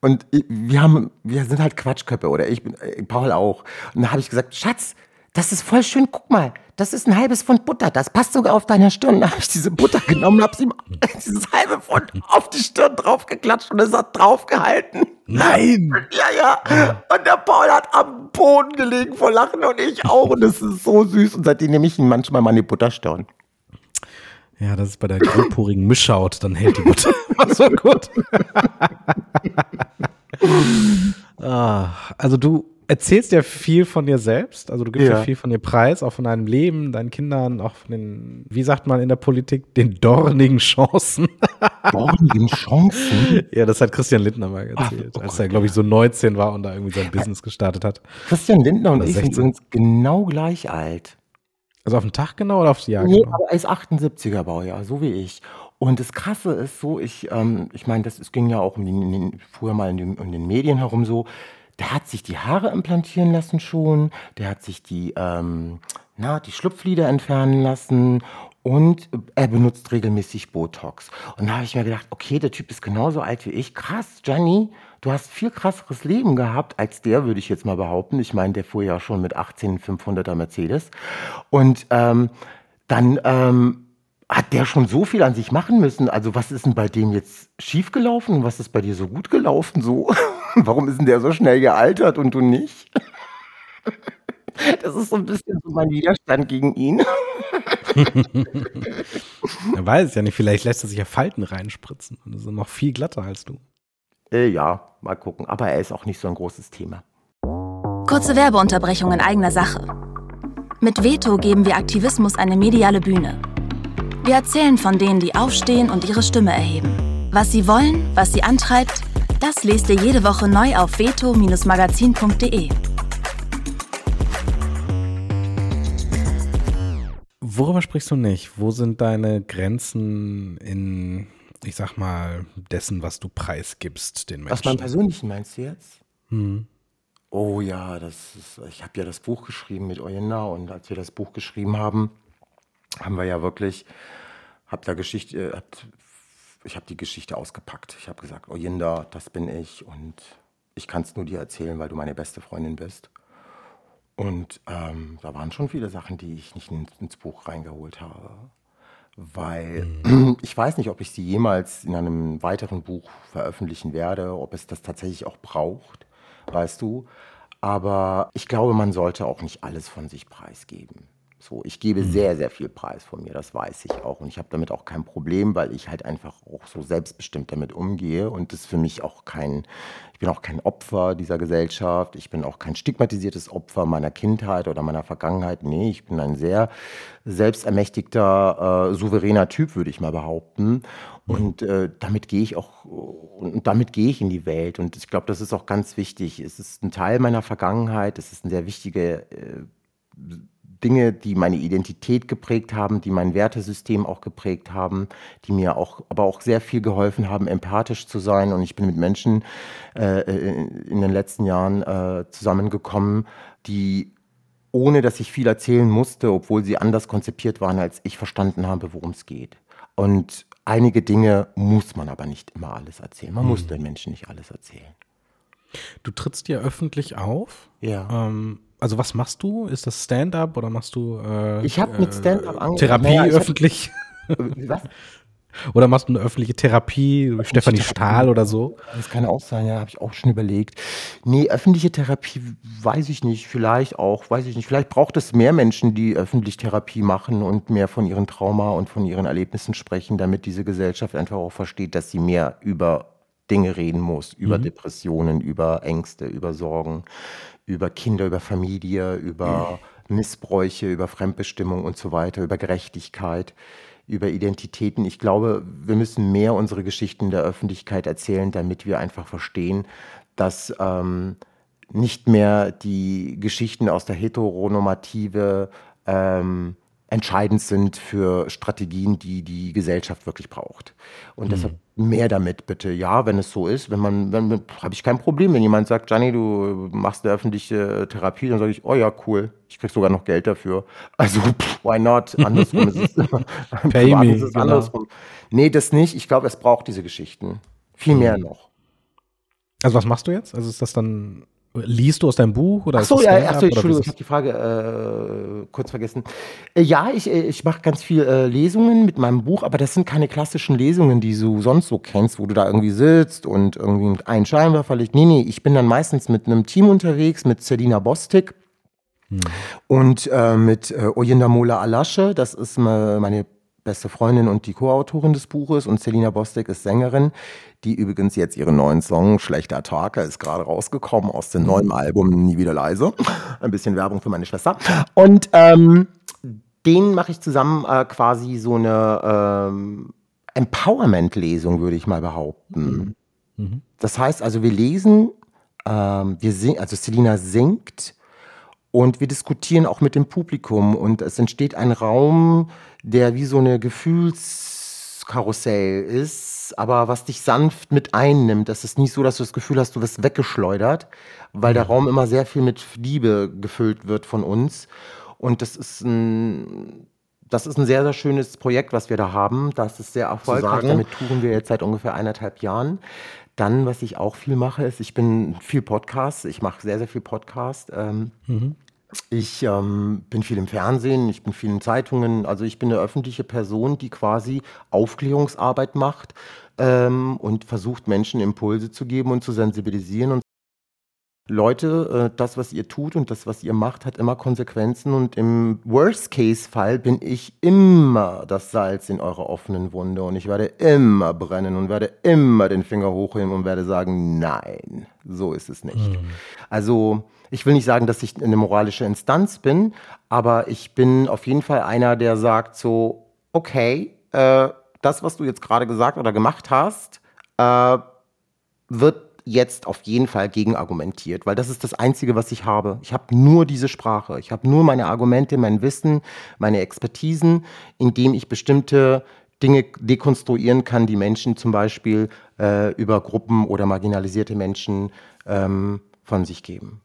Und wir haben, wir sind halt Quatschköppe oder ich bin, äh, Paul auch. Und da habe ich gesagt, Schatz, das ist voll schön, guck mal, das ist ein halbes Pfund Butter, das passt sogar auf deiner Stirn. Da habe ich diese Butter genommen, habe ihm [LAUGHS] dieses halbe Pfund auf die Stirn draufgeklatscht und es hat draufgehalten. Nein! Ja, ja. Und der Paul hat am Boden gelegen vor Lachen und ich auch. Und es ist so süß. Und seitdem nehme ich ihm manchmal meine Butterstirn. Ja, das ist bei der grobporigen Mischhaut, dann hält die Butter [LAUGHS] immer so gut. [LAUGHS] ah, also du erzählst ja viel von dir selbst, also du gibst ja. Ja. viel von dir preis, auch von deinem Leben, deinen Kindern, auch von den, wie sagt man in der Politik, den dornigen Chancen. [LAUGHS] Dornigen Chancen. ja, das hat Christian Lindner mal erzählt, oh als er, glaube ich, so 19 war und da irgendwie sein Business gestartet hat. Christian Lindner und ich sind 16. übrigens genau gleich alt. Also auf den Tag genau oder aufs Jahr Nee, genau? aber er ist 78er Baujahr, so wie ich. Und das Krasse ist so, ich, ähm, ich meine, das es ging ja auch um den, in den, früher mal in den, in den Medien herum so, der hat sich die Haare implantieren lassen schon, der hat sich die, ähm, na, die Schlupflider entfernen lassen und er benutzt regelmäßig Botox. Und da habe ich mir gedacht, okay, der Typ ist genauso alt wie ich. Krass, Gianni, du hast viel krasseres Leben gehabt als der, würde ich jetzt mal behaupten. Ich meine, der fuhr ja schon mit 18 500er Mercedes. Und ähm, dann ähm, hat der schon so viel an sich machen müssen. Also was ist denn bei dem jetzt schiefgelaufen? Was ist bei dir so gut gelaufen? So, [LAUGHS] [LAUGHS] warum ist denn der so schnell gealtert und du nicht? Das ist so ein bisschen so mein Widerstand gegen ihn. [LAUGHS] er weiß ja nicht, vielleicht lässt er sich ja Falten reinspritzen und ist noch viel glatter als du. Äh, ja, mal gucken. Aber er ist auch nicht so ein großes Thema. Kurze Werbeunterbrechung in eigener Sache. Mit Veto geben wir Aktivismus eine mediale Bühne. Wir erzählen von denen, die aufstehen und ihre Stimme erheben. Was sie wollen, was sie antreibt, das lest ihr jede Woche neu auf veto-magazin.de. Worüber sprichst du nicht? Wo sind deine Grenzen in, ich sag mal, dessen, was du preisgibst den Menschen? Aus meinem Persönlichen meinst du jetzt? Hm. Oh ja, das ist, ich habe ja das Buch geschrieben mit Oyenda und als wir das Buch geschrieben haben, haben wir ja wirklich, hab da Geschichte, hab, ich habe die Geschichte ausgepackt. Ich habe gesagt, Oyenda, das bin ich und ich kann es nur dir erzählen, weil du meine beste Freundin bist. Und ähm, da waren schon viele Sachen, die ich nicht in, ins Buch reingeholt habe. Weil mhm. [CLEARS THROAT] ich weiß nicht, ob ich sie jemals in einem weiteren Buch veröffentlichen werde, ob es das tatsächlich auch braucht, weißt du. Aber ich glaube, man sollte auch nicht alles von sich preisgeben. So, ich gebe mhm. sehr, sehr viel Preis von mir, das weiß ich auch. Und ich habe damit auch kein Problem, weil ich halt einfach auch so selbstbestimmt damit umgehe. Und das für mich auch kein, ich bin auch kein Opfer dieser Gesellschaft. Ich bin auch kein stigmatisiertes Opfer meiner Kindheit oder meiner Vergangenheit. Nee, ich bin ein sehr selbstermächtigter, äh, souveräner Typ, würde ich mal behaupten. Mhm. Und äh, damit gehe ich auch, und damit gehe ich in die Welt. Und ich glaube, das ist auch ganz wichtig. Es ist ein Teil meiner Vergangenheit. Es ist ein sehr wichtiger äh, Dinge, die meine Identität geprägt haben, die mein Wertesystem auch geprägt haben, die mir auch, aber auch sehr viel geholfen haben, empathisch zu sein. Und ich bin mit Menschen äh, in den letzten Jahren äh, zusammengekommen, die ohne dass ich viel erzählen musste, obwohl sie anders konzipiert waren, als ich verstanden habe, worum es geht. Und einige Dinge muss man aber nicht immer alles erzählen. Man hm. muss den Menschen nicht alles erzählen. Du trittst ja öffentlich auf. Ja. Ähm, also was machst du? Ist das Stand-up oder machst du äh, Ich habe mit Stand-up äh, angefangen. Therapie naja, öffentlich? Hab, was? [LAUGHS] Oder machst du eine öffentliche Therapie, Stefanie Stahl oder so? Das kann auch sein, ja, habe ich auch schon überlegt. Nee, öffentliche Therapie weiß ich nicht, vielleicht auch, weiß ich nicht. Vielleicht braucht es mehr Menschen, die öffentlich Therapie machen und mehr von ihren Trauma und von ihren Erlebnissen sprechen, damit diese Gesellschaft einfach auch versteht, dass sie mehr über Dinge reden muss, über mhm. Depressionen, über Ängste, über Sorgen, über Kinder, über Familie, über mhm. Missbräuche, über Fremdbestimmung und so weiter, über Gerechtigkeit, über Identitäten. Ich glaube, wir müssen mehr unsere Geschichten der Öffentlichkeit erzählen, damit wir einfach verstehen, dass ähm, nicht mehr die Geschichten aus der Heteronormative ähm, entscheidend sind für Strategien, die die Gesellschaft wirklich braucht. Und mhm. deshalb mehr damit bitte. Ja, wenn es so ist, wenn man, wenn, habe ich kein Problem, wenn jemand sagt, Gianni, du machst eine öffentliche Therapie, dann sage ich, oh ja, cool, ich krieg sogar noch Geld dafür. [LAUGHS] Also, pff, why not? Andersrum ist es, [LAUGHS] Pay me, ist es genau. andersrum. Nee, das nicht. Ich glaube, es braucht diese Geschichten. Viel mhm. mehr noch. Also was machst du jetzt? Also ist das dann Liest du aus deinem Buch? Oder ach so, ja, ach so, Entschuldigung, ich habe die Frage äh, kurz vergessen. Äh, ja, ich, äh, ich mache ganz viel äh, Lesungen mit meinem Buch, aber das sind keine klassischen Lesungen, die du sonst so kennst, wo du da irgendwie sitzt und irgendwie einen Scheinwerfer liegt. Nee, nee, ich bin dann meistens mit einem Team unterwegs, mit Selina Bostik. Hm. Und äh, mit äh, Oyindamola Alasche, das ist meine beste Freundin und die Co-Autorin des Buches und Selina Bostek ist Sängerin, die übrigens jetzt ihren neuen Song Schlechter Tag, ist gerade rausgekommen aus dem neuen Album Nie wieder leise. Ein bisschen Werbung für meine Schwester. Und ähm, den mache ich zusammen äh, quasi so eine ähm, Empowerment-Lesung, würde ich mal behaupten. Mhm. Mhm. Das heißt also, wir lesen, ähm, wir sing, also Selina singt und wir diskutieren auch mit dem Publikum und es entsteht ein Raum, der wie so eine Gefühlskarussell ist, aber was dich sanft mit einnimmt. Das ist nicht so, dass du das Gefühl hast, du wirst weggeschleudert, weil der mhm. Raum immer sehr viel mit Liebe gefüllt wird von uns. Und das ist ein, das ist ein sehr, sehr schönes Projekt, was wir da haben. Das ist sehr erfolgreich. Damit touren wir jetzt seit ungefähr eineinhalb Jahren. Dann, was ich auch viel mache, ist, ich bin viel Podcast. Ich mache sehr, sehr viel Podcast. Ähm, mhm. Ich ähm, bin viel im Fernsehen, ich bin viel in Zeitungen. Also ich bin eine öffentliche Person, die quasi Aufklärungsarbeit macht ähm, und versucht, Menschen Impulse zu geben und zu sensibilisieren und Leute, äh, das, was ihr tut und das, was ihr macht, hat immer Konsequenzen. Und im Worst-Case-Fall bin ich immer das Salz in eurer offenen Wunde. Und ich werde immer brennen und werde immer den Finger hochheben und werde sagen, nein, so ist es nicht. Mhm. Also ich will nicht sagen, dass ich eine moralische Instanz bin, aber ich bin auf jeden Fall einer, der sagt so, okay, äh, das, was du jetzt gerade gesagt oder gemacht hast, äh, wird jetzt auf jeden Fall gegenargumentiert, weil das ist das Einzige, was ich habe. Ich habe nur diese Sprache. Ich habe nur meine Argumente, mein Wissen, meine Expertisen, indem ich bestimmte Dinge dekonstruieren kann, die Menschen zum Beispiel äh, über Gruppen oder marginalisierte Menschen ähm, von sich geben.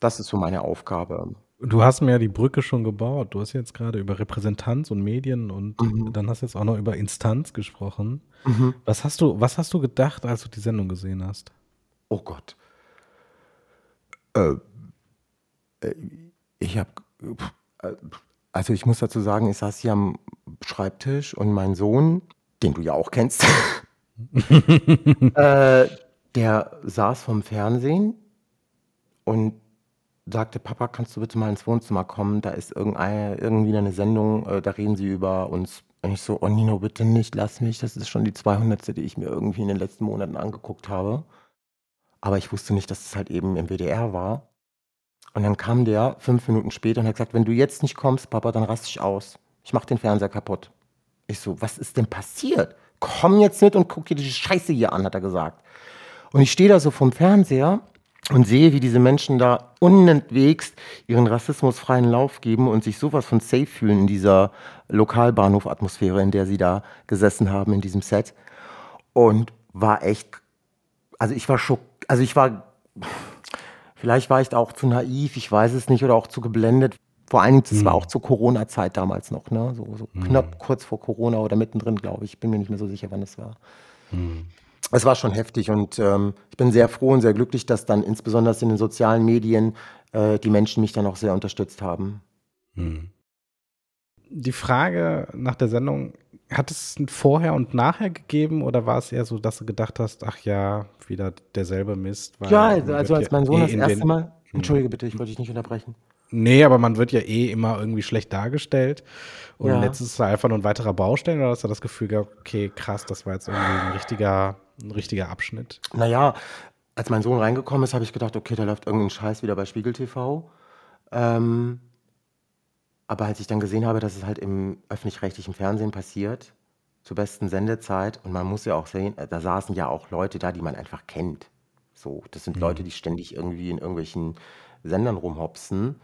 Das ist so meine Aufgabe. Du hast mir ja die Brücke schon gebaut. Du hast jetzt gerade über Repräsentanz und Medien und mhm. dann hast du jetzt auch noch über Instanz gesprochen. Mhm. Was hast du, was hast du gedacht, als du die Sendung gesehen hast? Oh Gott. Äh, äh, ich habe, äh, also ich muss dazu sagen, ich saß hier am Schreibtisch und mein Sohn, den du ja auch kennst, [LAUGHS] äh, der saß vom Fernsehen und sagte, Papa, kannst du bitte mal ins Wohnzimmer kommen? Da ist irgendeine, irgendwie eine Sendung, äh, da reden sie über uns. Und ich so, oh Nino, bitte nicht, lass mich. Das ist schon die 200. die ich mir irgendwie in den letzten Monaten angeguckt habe. Aber ich wusste nicht, dass es halt eben im WDR war. Und dann kam der fünf Minuten später und hat gesagt, wenn du jetzt nicht kommst, Papa, dann raste ich aus. Ich mach den Fernseher kaputt. Ich so, was ist denn passiert? Komm jetzt mit und guck dir die Scheiße hier an, hat er gesagt. Und ich stehe da so vom Fernseher und sehe, wie diese Menschen da unentwegst ihren rassismusfreien Lauf geben und sich sowas von safe fühlen in dieser Lokalbahnhof-Atmosphäre, in der sie da gesessen haben, in diesem Set. Und war echt, also ich war schockiert also ich war, vielleicht war ich da auch zu naiv, ich weiß es nicht, oder auch zu geblendet. Vor allen Dingen, das hm. war auch zur Corona-Zeit damals noch, ne? So, so hm. knapp kurz vor Corona oder mittendrin, glaube ich. Ich bin mir nicht mehr so sicher, wann es war. Hm. Es war schon heftig und ähm, ich bin sehr froh und sehr glücklich, dass dann insbesondere in den sozialen Medien äh, die Menschen mich dann auch sehr unterstützt haben. Hm. Die Frage nach der Sendung hat es ein Vorher und Nachher gegeben oder war es eher so, dass du gedacht hast, ach ja, wieder derselbe Mist? ja, also, also als mein Sohn eh das erste Mal, hm. entschuldige bitte, ich wollte dich nicht unterbrechen. Nee, aber man wird ja eh immer irgendwie schlecht dargestellt. Und ja. letztes war einfach nur ein weiterer Baustein oder hast du das Gefühl gehabt, okay, krass, das war jetzt irgendwie ein richtiger, ein richtiger Abschnitt? Naja, als mein Sohn reingekommen ist, habe ich gedacht, okay, da läuft irgendein Scheiß wieder bei Spiegel TV. Ähm, aber als ich dann gesehen habe, dass es halt im öffentlich-rechtlichen Fernsehen passiert, zur besten Sendezeit, und man muss ja auch sehen, äh, da saßen ja auch Leute da, die man einfach kennt. So, das sind mhm. Leute, die ständig irgendwie in irgendwelchen Sendern rumhopsen.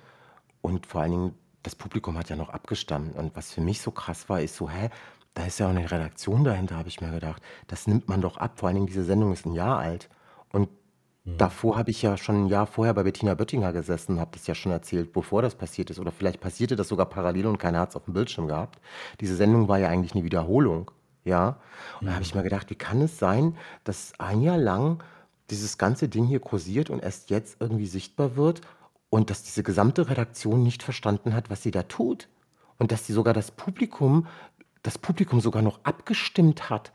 Und vor allen Dingen, das Publikum hat ja noch abgestammt. Und was für mich so krass war, ist so, hä, da ist ja auch eine Redaktion dahinter, habe ich mir gedacht. Das nimmt man doch ab. Vor allen Dingen, diese Sendung ist ein Jahr alt. Und Mhm. Davor habe ich ja schon ein Jahr vorher bei Bettina Böttinger gesessen, habe das ja schon erzählt, bevor das passiert ist. Oder vielleicht passierte das sogar parallel und keiner hat es auf dem Bildschirm gehabt. Diese Sendung war ja eigentlich eine Wiederholung. Ja. Und da habe ich mhm. mir gedacht, wie kann es sein, dass ein Jahr lang dieses ganze Ding hier kursiert und erst jetzt irgendwie sichtbar wird und dass diese gesamte Redaktion nicht verstanden hat, was sie da tut. Und dass sie sogar das Publikum, das Publikum sogar noch abgestimmt hat.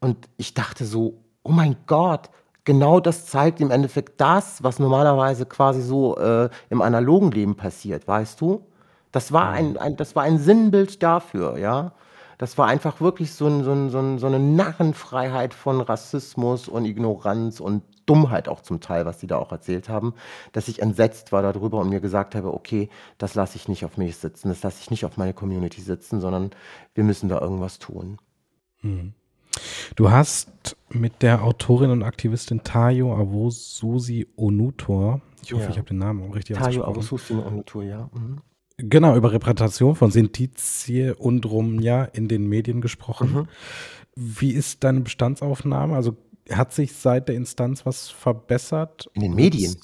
Und ich dachte so, oh mein Gott, genau das zeigt im Endeffekt das, was normalerweise quasi so äh, im analogen Leben passiert, weißt du? Das war ein, ein, das war ein Sinnbild dafür, ja. Das war einfach wirklich so, ein, so, ein, so, ein, so eine Narrenfreiheit von Rassismus und Ignoranz und Dummheit auch zum Teil, was sie da auch erzählt haben, dass ich entsetzt war darüber und mir gesagt habe, okay, das lasse ich nicht auf mich sitzen, das lasse ich nicht auf meine Community sitzen, sondern wir müssen da irgendwas tun. Hm. Du hast mit der Autorin und Aktivistin Tayo Avosusi Onutor, ich hoffe, ja. ich habe den Namen auch richtig Tayo Avosusi Onutor, ja. Mhm. Genau, über Repräsentation von Sintizie und Romja in den Medien gesprochen. Mhm. Wie ist deine Bestandsaufnahme? Also hat sich seit der Instanz was verbessert? In den Medien?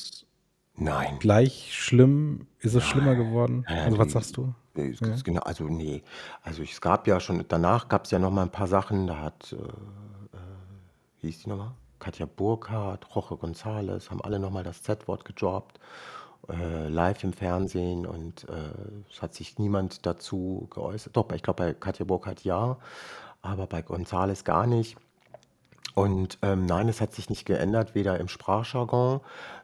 Nein. Gleich schlimm? Ist es Nein. schlimmer geworden? Also was sagst du? Ja. Genau, also nee. Also es gab ja schon, danach gab es ja noch mal ein paar Sachen, da hat, äh, äh, wie hieß die nochmal? Katja Burkhardt, Roche González, haben alle nochmal das Z-Wort gedroppt, äh, live im Fernsehen und äh, es hat sich niemand dazu geäußert. Doch, ich glaube bei Katja Burkhardt ja, aber bei González gar nicht. Und ähm, nein, es hat sich nicht geändert, weder im Sprachjargon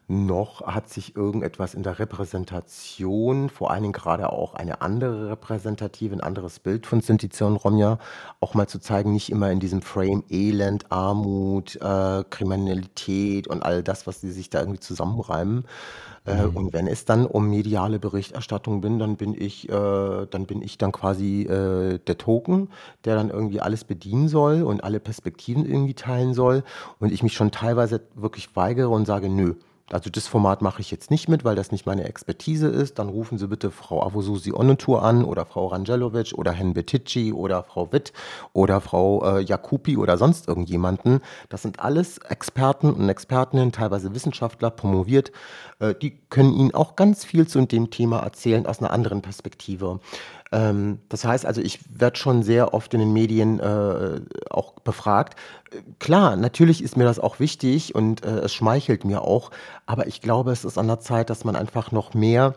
noch hat sich irgendetwas in der Repräsentation, vor allen Dingen gerade auch eine andere Repräsentative, ein anderes Bild von Sinti und Romja, auch mal zu zeigen, nicht immer in diesem Frame Elend, Armut, äh, Kriminalität und all das, was sie sich da irgendwie zusammenreimen. Äh, mhm. und wenn es dann um mediale Berichterstattung bin, dann bin ich, äh, dann bin ich dann quasi äh, der Token, der dann irgendwie alles bedienen soll und alle Perspektiven irgendwie teilen soll. Und ich mich schon teilweise wirklich weigere und sage, nö, also das Format mache ich jetzt nicht mit, weil das nicht meine Expertise ist. Dann rufen Sie bitte Frau Avosusi Onnetur an oder Frau Rangelovic oder Hen Betici oder Frau Witt oder Frau äh, Jakupi oder sonst irgendjemanden. Das sind alles Experten und Expertinnen, teilweise Wissenschaftler, promoviert. Äh, die können Ihnen auch ganz viel zu dem Thema erzählen aus einer anderen Perspektive. Ähm, das heißt also, ich werde schon sehr oft in den Medien äh, auch befragt. Klar, natürlich ist mir das auch wichtig und äh, es schmeichelt mir auch, aber ich glaube, es ist an der Zeit, dass man einfach noch mehr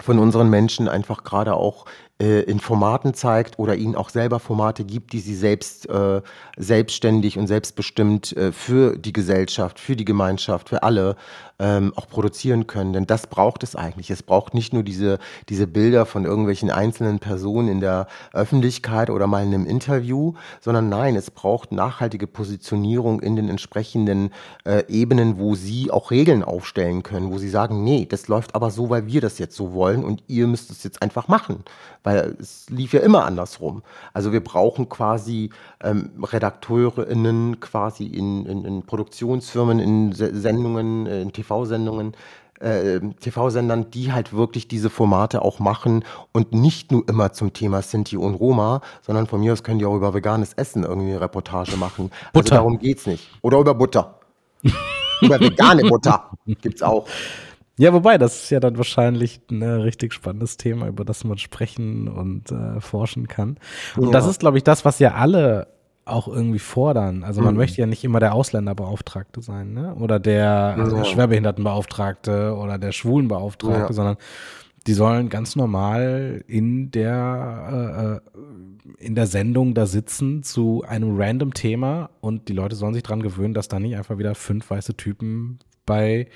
von unseren Menschen einfach gerade auch äh, in Formaten zeigt oder ihnen auch selber Formate gibt, die sie selbst äh, selbstständig und selbstbestimmt äh, für die Gesellschaft, für die Gemeinschaft, für alle ähm, auch produzieren können. Denn das braucht es eigentlich. Es braucht nicht nur diese, diese Bilder von irgendwelchen einzelnen Personen in der Öffentlichkeit oder mal in einem Interview, sondern nein, es braucht nachhaltige Positionierung in den entsprechenden äh, Ebenen, wo sie auch Regeln aufstellen können, wo sie sagen, nee, das läuft aber so, weil wir das jetzt so wollen und ihr müsst es jetzt einfach machen. Weil es lief ja immer andersrum. Also wir brauchen quasi ähm, RedakteurInnen quasi in, in, in Produktionsfirmen, in Sendungen, in TV TV-Sendungen, äh, TV-Sendern, die halt wirklich diese Formate auch machen und nicht nur immer zum Thema Sinti und Roma, sondern von mir aus können die auch über veganes Essen irgendwie eine Reportage machen. Also Butter. Also darum geht's nicht. Oder über Butter. [LAUGHS] über vegane Butter gibt's auch. Ja, wobei, das ist ja dann wahrscheinlich ein richtig spannendes Thema, über das man sprechen und äh, forschen kann. Und ja. das ist, glaube ich, das, was ja alle auch irgendwie fordern. Also man mhm. möchte ja nicht immer der Ausländerbeauftragte sein, ne? Oder der ja. Schwerbehindertenbeauftragte oder der Schwulenbeauftragte, ja. sondern die sollen ganz normal in der äh, äh, in der Sendung da sitzen zu einem random Thema und die Leute sollen sich dran gewöhnen, dass da nicht einfach wieder fünf weiße Typen bei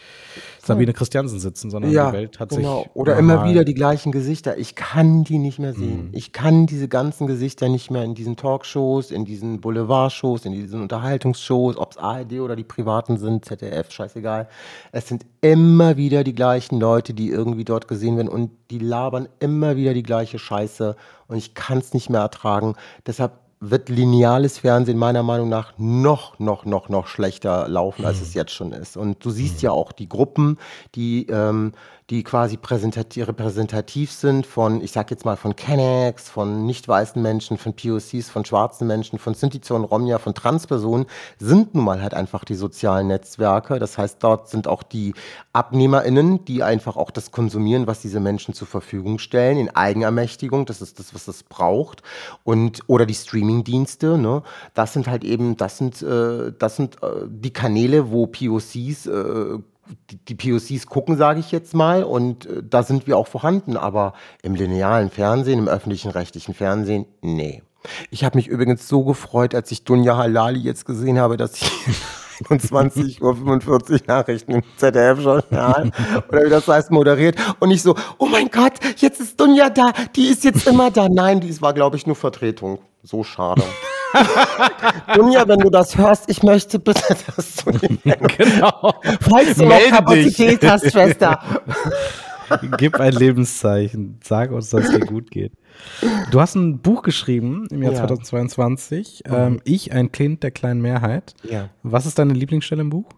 Sabine Christiansen sitzen, sondern ja, die Welt hat genau. sich. Oder immer wieder die gleichen Gesichter. Ich kann die nicht mehr sehen. Mhm. Ich kann diese ganzen Gesichter nicht mehr in diesen Talkshows, in diesen Boulevardshows, in diesen Unterhaltungsshows, ob es ARD oder die privaten sind, ZDF, scheißegal. Es sind immer wieder die gleichen Leute, die irgendwie dort gesehen werden und die labern immer wieder die gleiche Scheiße und ich kann es nicht mehr ertragen. Deshalb wird lineales Fernsehen meiner Meinung nach noch, noch, noch, noch schlechter laufen, als mhm. es jetzt schon ist. Und du siehst mhm. ja auch die Gruppen, die ähm, die quasi repräsentativ sind von, ich sag jetzt mal, von Kennex, von nicht weißen Menschen, von POCs, von schwarzen Menschen, von Sinti und Romja, von Transpersonen, sind nun mal halt einfach die sozialen Netzwerke. Das heißt, dort sind auch die AbnehmerInnen, die einfach auch das konsumieren, was diese Menschen zur Verfügung stellen, in Eigenermächtigung. Das ist das, was es braucht. Und, oder die Streaming-Dienste, ne? Das sind halt eben, das sind, äh, das sind äh, die Kanäle, wo POCs äh, die, POCs gucken, sage ich jetzt mal, und äh, da sind wir auch vorhanden, aber im linearen Fernsehen, im öffentlichen rechtlichen Fernsehen, nee. Ich habe mich übrigens so gefreut, als ich Dunja Halali jetzt gesehen habe, dass sie [LAUGHS] 21.45 Uhr Nachrichten im ZDF-Journal oder wie das heißt, moderiert. Und ich so, oh mein Gott, jetzt ist Dunja da, die ist jetzt immer da. Nein, dies war, glaube ich, nur Vertretung. So schade. [LAUGHS] Dunja, wenn du das hörst, ich möchte bitte, [LAUGHS] dass du Genau. Falls du noch Kapazität dich. hast, Schwester. [LAUGHS] Gib ein Lebenszeichen. Sag uns, dass es dir gut geht. Du hast ein Buch geschrieben im Jahr ja. 2022. Mhm. Ähm, ich, ein Kind der kleinen Mehrheit. Ja. Was ist deine Lieblingsstelle im Buch?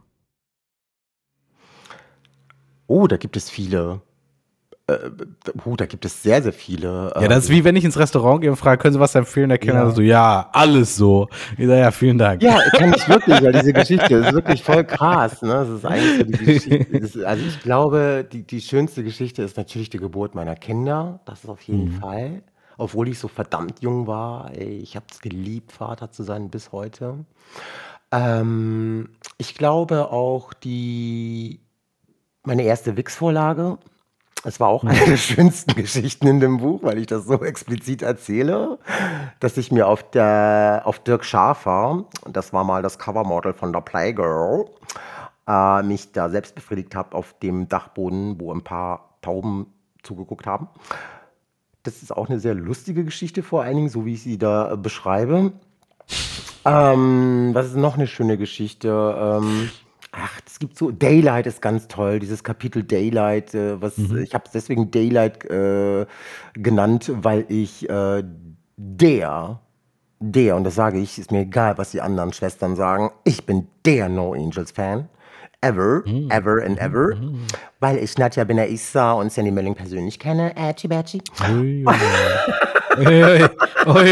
Oh, da gibt es viele. Äh, uh, da gibt es sehr, sehr viele. Ja, das ist ähm, wie wenn ich ins Restaurant gehe und frage, können Sie was empfehlen? Der Kellner ja. so, ja, alles so. Ich sage, ja, vielen Dank. Ja, kann ich wirklich, weil diese [LAUGHS] Geschichte ist wirklich voll krass. Ne? Das ist eigentlich so die [LAUGHS] Geschichte. Also ich glaube, die, die schönste Geschichte ist natürlich die Geburt meiner Kinder. Das ist auf jeden mhm. Fall. Obwohl ich so verdammt jung war. Ey, ich habe es geliebt, Vater zu sein bis heute. Ähm, ich glaube auch die meine erste Wix-Vorlage Es war auch [LAUGHS] eine der schönsten Geschichten in dem Buch, weil ich das so explizit erzähle, dass ich mir auf, der, auf Dirk Schafer, das war mal das Covermodel von der Playgirl, äh, mich da selbst befriedigt habe auf dem Dachboden, wo ein paar Tauben zugeguckt haben. Das ist auch eine sehr lustige Geschichte vor allen Dingen, so wie ich sie da äh, beschreibe. Ähm, was ist noch eine schöne Geschichte? Ähm, ach, gibt so Daylight ist ganz toll. Dieses Kapitel Daylight, äh, was ich habe es deswegen Daylight äh, genannt, weil ich äh, der der und das sage ich, ist mir egal, was die anderen Schwestern sagen. Ich bin der No Angels Fan. Ever, ever and ever. Weil ich Nadja Benaissa und Sandy Mölling persönlich kenne. Ui,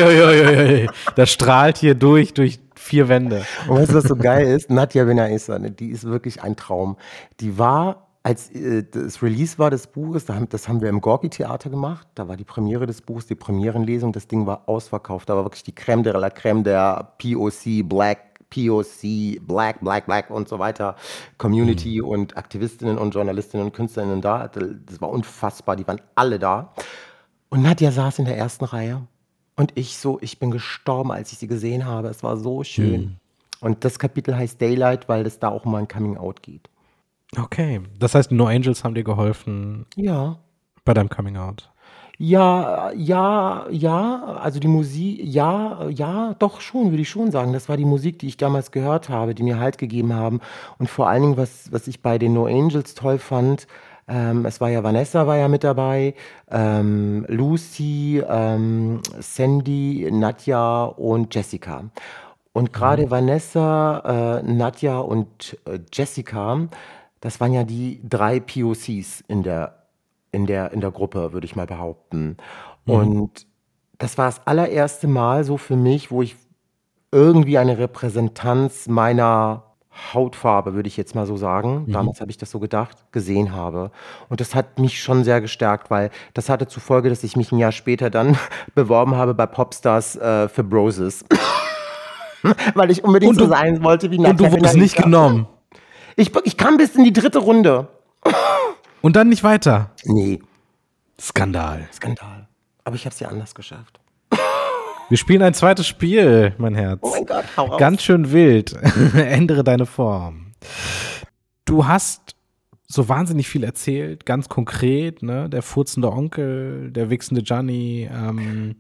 ui. Das strahlt hier durch, durch vier Wände. Und weißt du, was so geil ist? Nadja Benaissa, ne, die ist wirklich ein Traum. Die war, als äh, das Release war des Buches, das haben wir im Gorki-Theater gemacht. Da war die Premiere des Buches, die Premierenlesung. Das Ding war ausverkauft. Da war wirklich die Creme de la Creme der POC, Black, POC, Black, Black, Black und so weiter, Community und Aktivistinnen und Journalistinnen und Künstlerinnen da. Das war unfassbar. Die waren alle da. Und Nadja saß in der ersten Reihe. Und ich so, ich bin gestorben, als ich sie gesehen habe. Es war so schön. Und das Kapitel heißt Daylight, weil es da auch um ein Coming Out geht. Okay. Das heißt, No Angels haben dir geholfen Ja. bei deinem Coming Out. Ja, ja, ja, also die Musik, ja, ja, doch schon, würde ich schon sagen. Das war die Musik, die ich damals gehört habe, die mir Halt gegeben haben. Und vor allen Dingen, was, was ich bei den No Angels toll fand, ähm, es war ja Vanessa war ja mit dabei, ähm, Lucy, ähm, Sandy, Nadja und Jessica. Und gerade Vanessa, äh, Nadja und äh, Jessica, das waren ja die drei POCs in der, in der, in der Gruppe, würde ich mal behaupten. Und das war das allererste Mal so für mich, wo ich irgendwie eine Repräsentanz meiner Hautfarbe, würde ich jetzt mal so sagen, damals habe ich das so gedacht, gesehen habe. Und das hat mich schon sehr gestärkt, weil das hatte zur Folge, dass ich mich ein Jahr später dann [LAUGHS] beworben habe bei Popstars äh, für Broses. [LAUGHS] weil ich unbedingt Und so du- sein wollte wie Und du wurdest nicht genommen. Ich, ich kam bis in die dritte Runde. Und dann nicht weiter. Nee, Skandal. Skandal. Aber ich habe es ja anders geschafft. Wir spielen ein zweites Spiel, mein Herz. Oh mein Gott, hau raus. Ganz schön wild. [LAUGHS] Ändere deine Form. Du hast so wahnsinnig viel erzählt, ganz konkret, ne? Der furzende Onkel, der wichsende Gianni, ähm,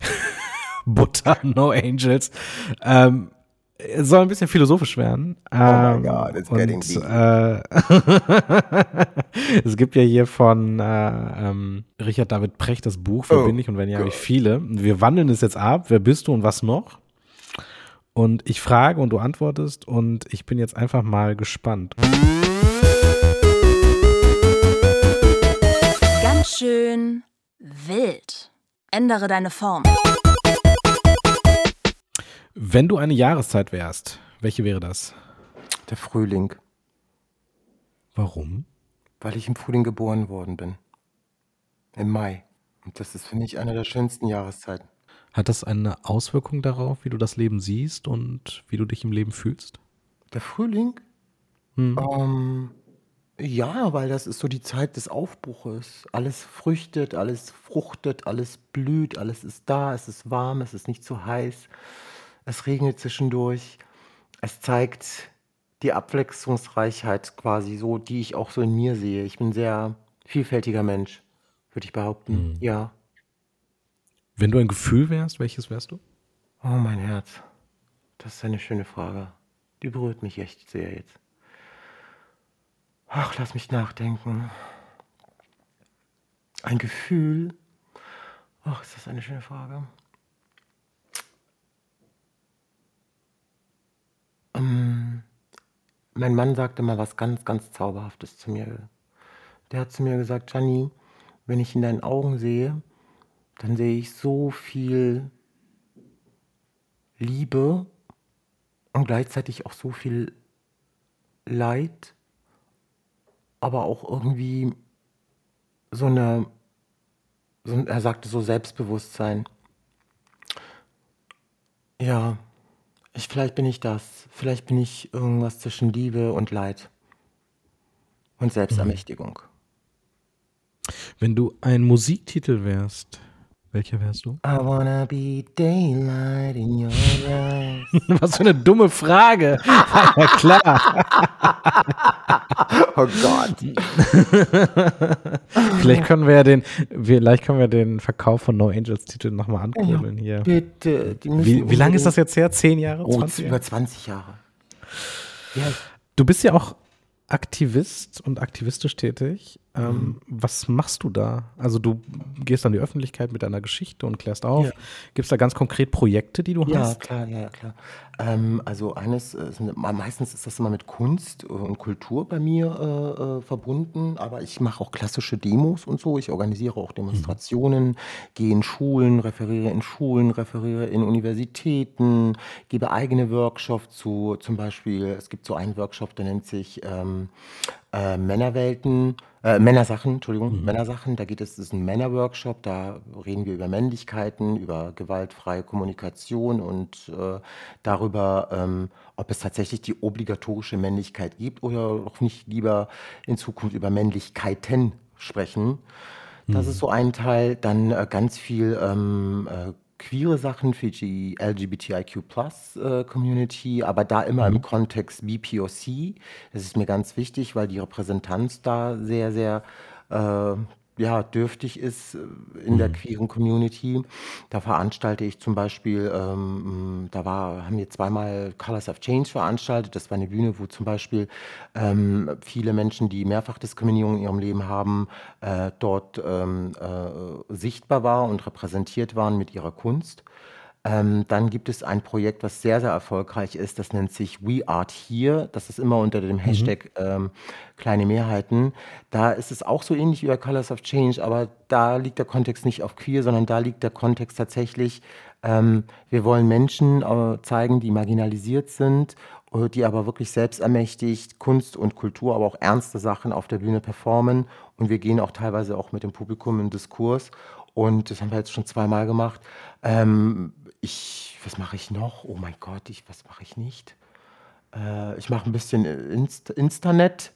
[LAUGHS] Butter, No Angels. Ähm, es soll ein bisschen philosophisch werden. Oh my Ähm, God, it's getting und, deep. äh, [LAUGHS] es gibt ja hier von äh, ähm, Richard David Precht das Buch, wer Oh bin ich und wenn ja, habe ich viele. Und wir wandeln es jetzt ab. Wer bist du und was noch? Und ich frage und du antwortest und ich bin jetzt einfach mal gespannt. Ganz schön wild. Ändere deine Form. Wenn du eine Jahreszeit wärst, welche wäre das? Der Frühling, Warum? weil ich im Frühling geboren worden bin. Im Mai. Und das ist für mich eine der schönsten Jahreszeiten. Hat das eine Auswirkung darauf, wie du das Leben siehst und wie du dich im Leben fühlst? Der Frühling? Ähm, ja, weil das ist so die Zeit des Aufbruches. Alles früchtet, alles fruchtet, alles blüht, alles ist da, es ist warm, es ist nicht zu heiß, es regnet zwischendurch. Es zeigt die Abwechslungsreichheit quasi so, die ich auch so in mir sehe. Ich bin ein sehr vielfältiger Mensch, würde ich behaupten. Ja. Wenn du ein Gefühl wärst, welches wärst du? Oh, mein Herz. Das ist eine schöne Frage. Die berührt mich echt sehr jetzt. Ach, lass mich nachdenken. Ein Gefühl. Ach, ist das eine schöne Frage. Ähm, mein Mann sagte mal was ganz, ganz Zauberhaftes zu mir. Der hat zu mir gesagt, Gianni, wenn ich in deinen Augen sehe, dann sehe ich so viel Liebe und gleichzeitig auch so viel Leid, aber auch irgendwie so eine, so, er sagte so Selbstbewusstsein. Ja, ich, vielleicht bin ich das. Vielleicht bin ich irgendwas zwischen Liebe und Leid und Selbstermächtigung. Wenn du ein Musiktitel wärst, welcher wärst du? I wanna be daylight in your eyes. [LAUGHS] Was für eine dumme Frage. [LAUGHS] ja, klar. Oh Gott. [LAUGHS] Vielleicht können wir ja den, vielleicht können wir den Verkauf von No Angels Titel nochmal ankurbeln hier. Bitte. Wie, wie lange ist das jetzt her? Zehn Jahre? Oh, 20 über Jahre? 20 Jahre. Ja, Du bist ja auch Aktivist und aktivistisch tätig. Ähm, Was machst du da? Also du gehst an die Öffentlichkeit mit deiner Geschichte und klärst auf. Ja. Gibt es da ganz konkret Projekte, die du Ja, hast? klar, ja, klar. Ähm, also eines, äh, me- meistens ist das immer mit Kunst und Kultur bei mir äh, äh, verbunden, aber ich mache auch klassische Demos und so. Ich organisiere auch Demonstrationen, gehe in Schulen, referiere in Schulen, referiere in Universitäten, gebe eigene Workshops zu, zum Beispiel, es gibt so einen Workshop, der nennt sich ähm, äh, Männerwelten, äh, Männersachen, Entschuldigung, Männersachen. Da geht es, das ist ein Männerworkshop, da reden wir über Männlichkeiten, über gewaltfreie Kommunikation und äh, darüber, ähm, ob es tatsächlich die obligatorische Männlichkeit gibt oder auch nicht lieber in Zukunft über Männlichkeiten sprechen. Das ist so ein Teil. Dann äh, ganz viel ähm, äh, queere Sachen für die LGBTIQ äh, Community, aber da immer im Kontext BPOC. Das ist mir ganz wichtig, weil die Repräsentanz da sehr, sehr äh, ja, dürftig ist äh, in der queeren Community. Da veranstalte ich zum Beispiel, ähm, da war, haben wir zweimal Colors of Change veranstaltet. Das war eine Bühne, wo zum Beispiel ähm, viele Menschen, die Mehrfachdiskriminierung in ihrem Leben haben, äh, dort ähm, äh, sichtbar waren und repräsentiert waren mit ihrer Kunst. Ähm, dann gibt es ein Projekt, was sehr, sehr erfolgreich ist. Das nennt sich We Art Here. Das ist immer unter dem Hashtag ähm, kleine Mehrheiten. Da ist es auch so ähnlich wie bei Colors of Change, aber da liegt der Kontext nicht auf queer, sondern da liegt der Kontext tatsächlich, ähm, wir wollen Menschen äh, zeigen, die marginalisiert sind, äh, die aber wirklich selbstermächtigt Kunst und Kultur, aber auch ernste Sachen auf der Bühne performen. Und wir gehen auch teilweise auch mit dem Publikum in Diskurs. Und das haben wir jetzt schon zweimal gemacht. Ähm, ich, was mache ich noch? Oh mein Gott, ich, was mache ich nicht? Äh, ich mache ein bisschen Inst Instanet,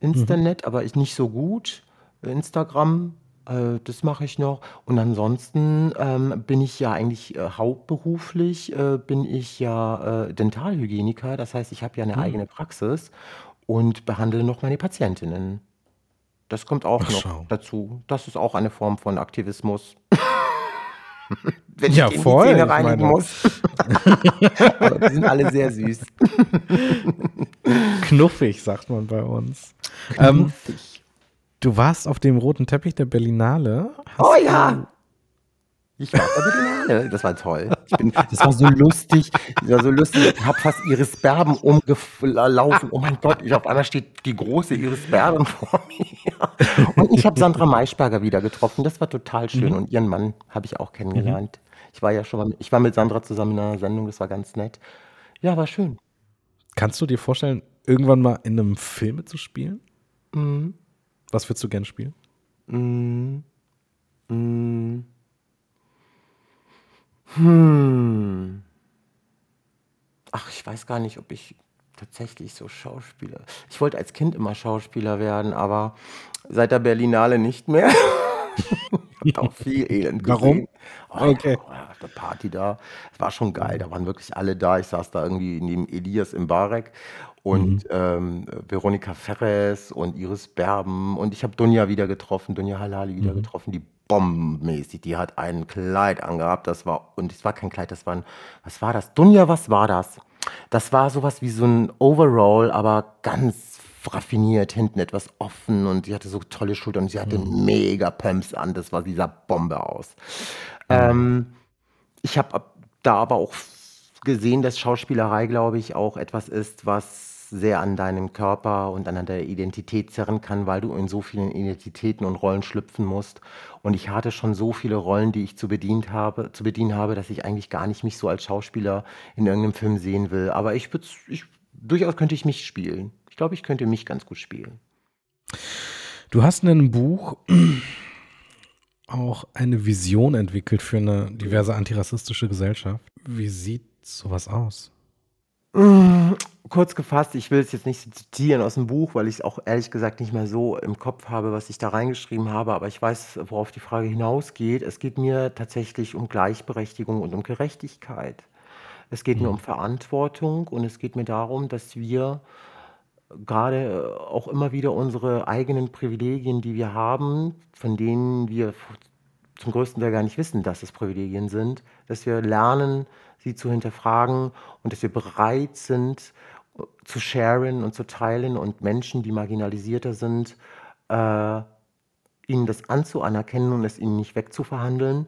Instanet, aber ich nicht so gut. Instagram, äh, das mache ich noch. Und ansonsten ähm, bin ich ja eigentlich äh, hauptberuflich, äh, bin ich ja äh, Dentalhygieniker. Das heißt, ich habe ja eine eigene Praxis und behandle noch meine Patientinnen. Das kommt auch Ach, noch schau. dazu. Das ist auch eine Form von Aktivismus. [LAUGHS] Wenn Ja, denen voll, die Zähne ich reinigen meine- muss. Aber [LAUGHS] die sind alle sehr süß. [LAUGHS] Knuffig, sagt man bei uns. Ähm, du warst auf dem roten Teppich der Berlinale. Hast Oh ja! Ich war auf der Berlinale. Das war toll. Ich bin, das war so lustig. Das war so lustig. Ich habe fast Iris Berben umgelaufen. Oh mein Gott, ich, auf einmal steht die große Iris Berben vor mir. Und ich habe Sandra Maischberger wieder getroffen. Das war total schön. Und ihren Mann habe ich auch kennengelernt. Ich war ja schon mal, mit- ich war mit Sandra zusammen in einer Sendung. Das war ganz nett. Ja, war schön. Kannst du dir vorstellen, irgendwann mal in einem Film mitzuspielen? Mhm. Was würdest du gern spielen? Hm. Ach, ich weiß gar nicht, ob ich tatsächlich so Schauspieler. Ich wollte als Kind immer Schauspieler werden, aber seit der Berlinale nicht mehr. [LAUGHS] ich habe auch viel Elend gesehen. Warum? Oh, Okay. ja, auf Party da. Es war schon geil. Da waren wirklich alle da. Ich saß da irgendwie neben Elias im Barek und ähm, Veronika Ferres und Iris Berben. Und ich habe Dunja wieder getroffen, Dunja Halali wieder getroffen, die bombenmäßig. Die hat ein Kleid angehabt. Das war, und es war kein Kleid, das war ein, was war das? Dunja, was war das? Das war sowas wie so ein Overall, aber ganz raffiniert, hinten etwas offen und sie hatte so tolle Schultern und sie hatte mega Pumps an. Das war dieser Bombe aus. Ähm, ich habe da aber auch gesehen, dass Schauspielerei, glaube ich, auch etwas ist, was sehr an deinem Körper und an deiner Identität zerren kann, weil du in so vielen Identitäten und Rollen schlüpfen musst. Und ich hatte schon so viele Rollen, die ich zu, bedient habe, zu bedienen habe, dass ich eigentlich gar nicht mich so als Schauspieler in irgendeinem Film sehen will. Aber ich, ich durchaus könnte ich mich spielen. Ich glaube, ich könnte mich ganz gut spielen. Du hast in einem Buch [CLEARS THROAT] auch eine Vision entwickelt für eine diverse antirassistische Gesellschaft. Wie sieht sowas aus? Guck kurz gefasst, ich will es jetzt nicht zitieren aus dem Buch, weil ich es auch ehrlich gesagt nicht mehr so im Kopf habe, was ich da reingeschrieben habe, aber ich weiß, worauf die Frage hinausgeht. Es geht mir tatsächlich um Gleichberechtigung und um Gerechtigkeit. Es geht mir um Verantwortung und es geht mir darum, dass wir gerade auch immer wieder unsere eigenen Privilegien, die wir haben, von denen wir zum größten Teil gar nicht wissen, dass es Privilegien sind, dass wir lernen, sie zu hinterfragen und dass wir bereit sind, zu sharen und zu teilen und Menschen, die marginalisierter sind, äh, ihnen das anzuanerkennen und es ihnen nicht wegzuverhandeln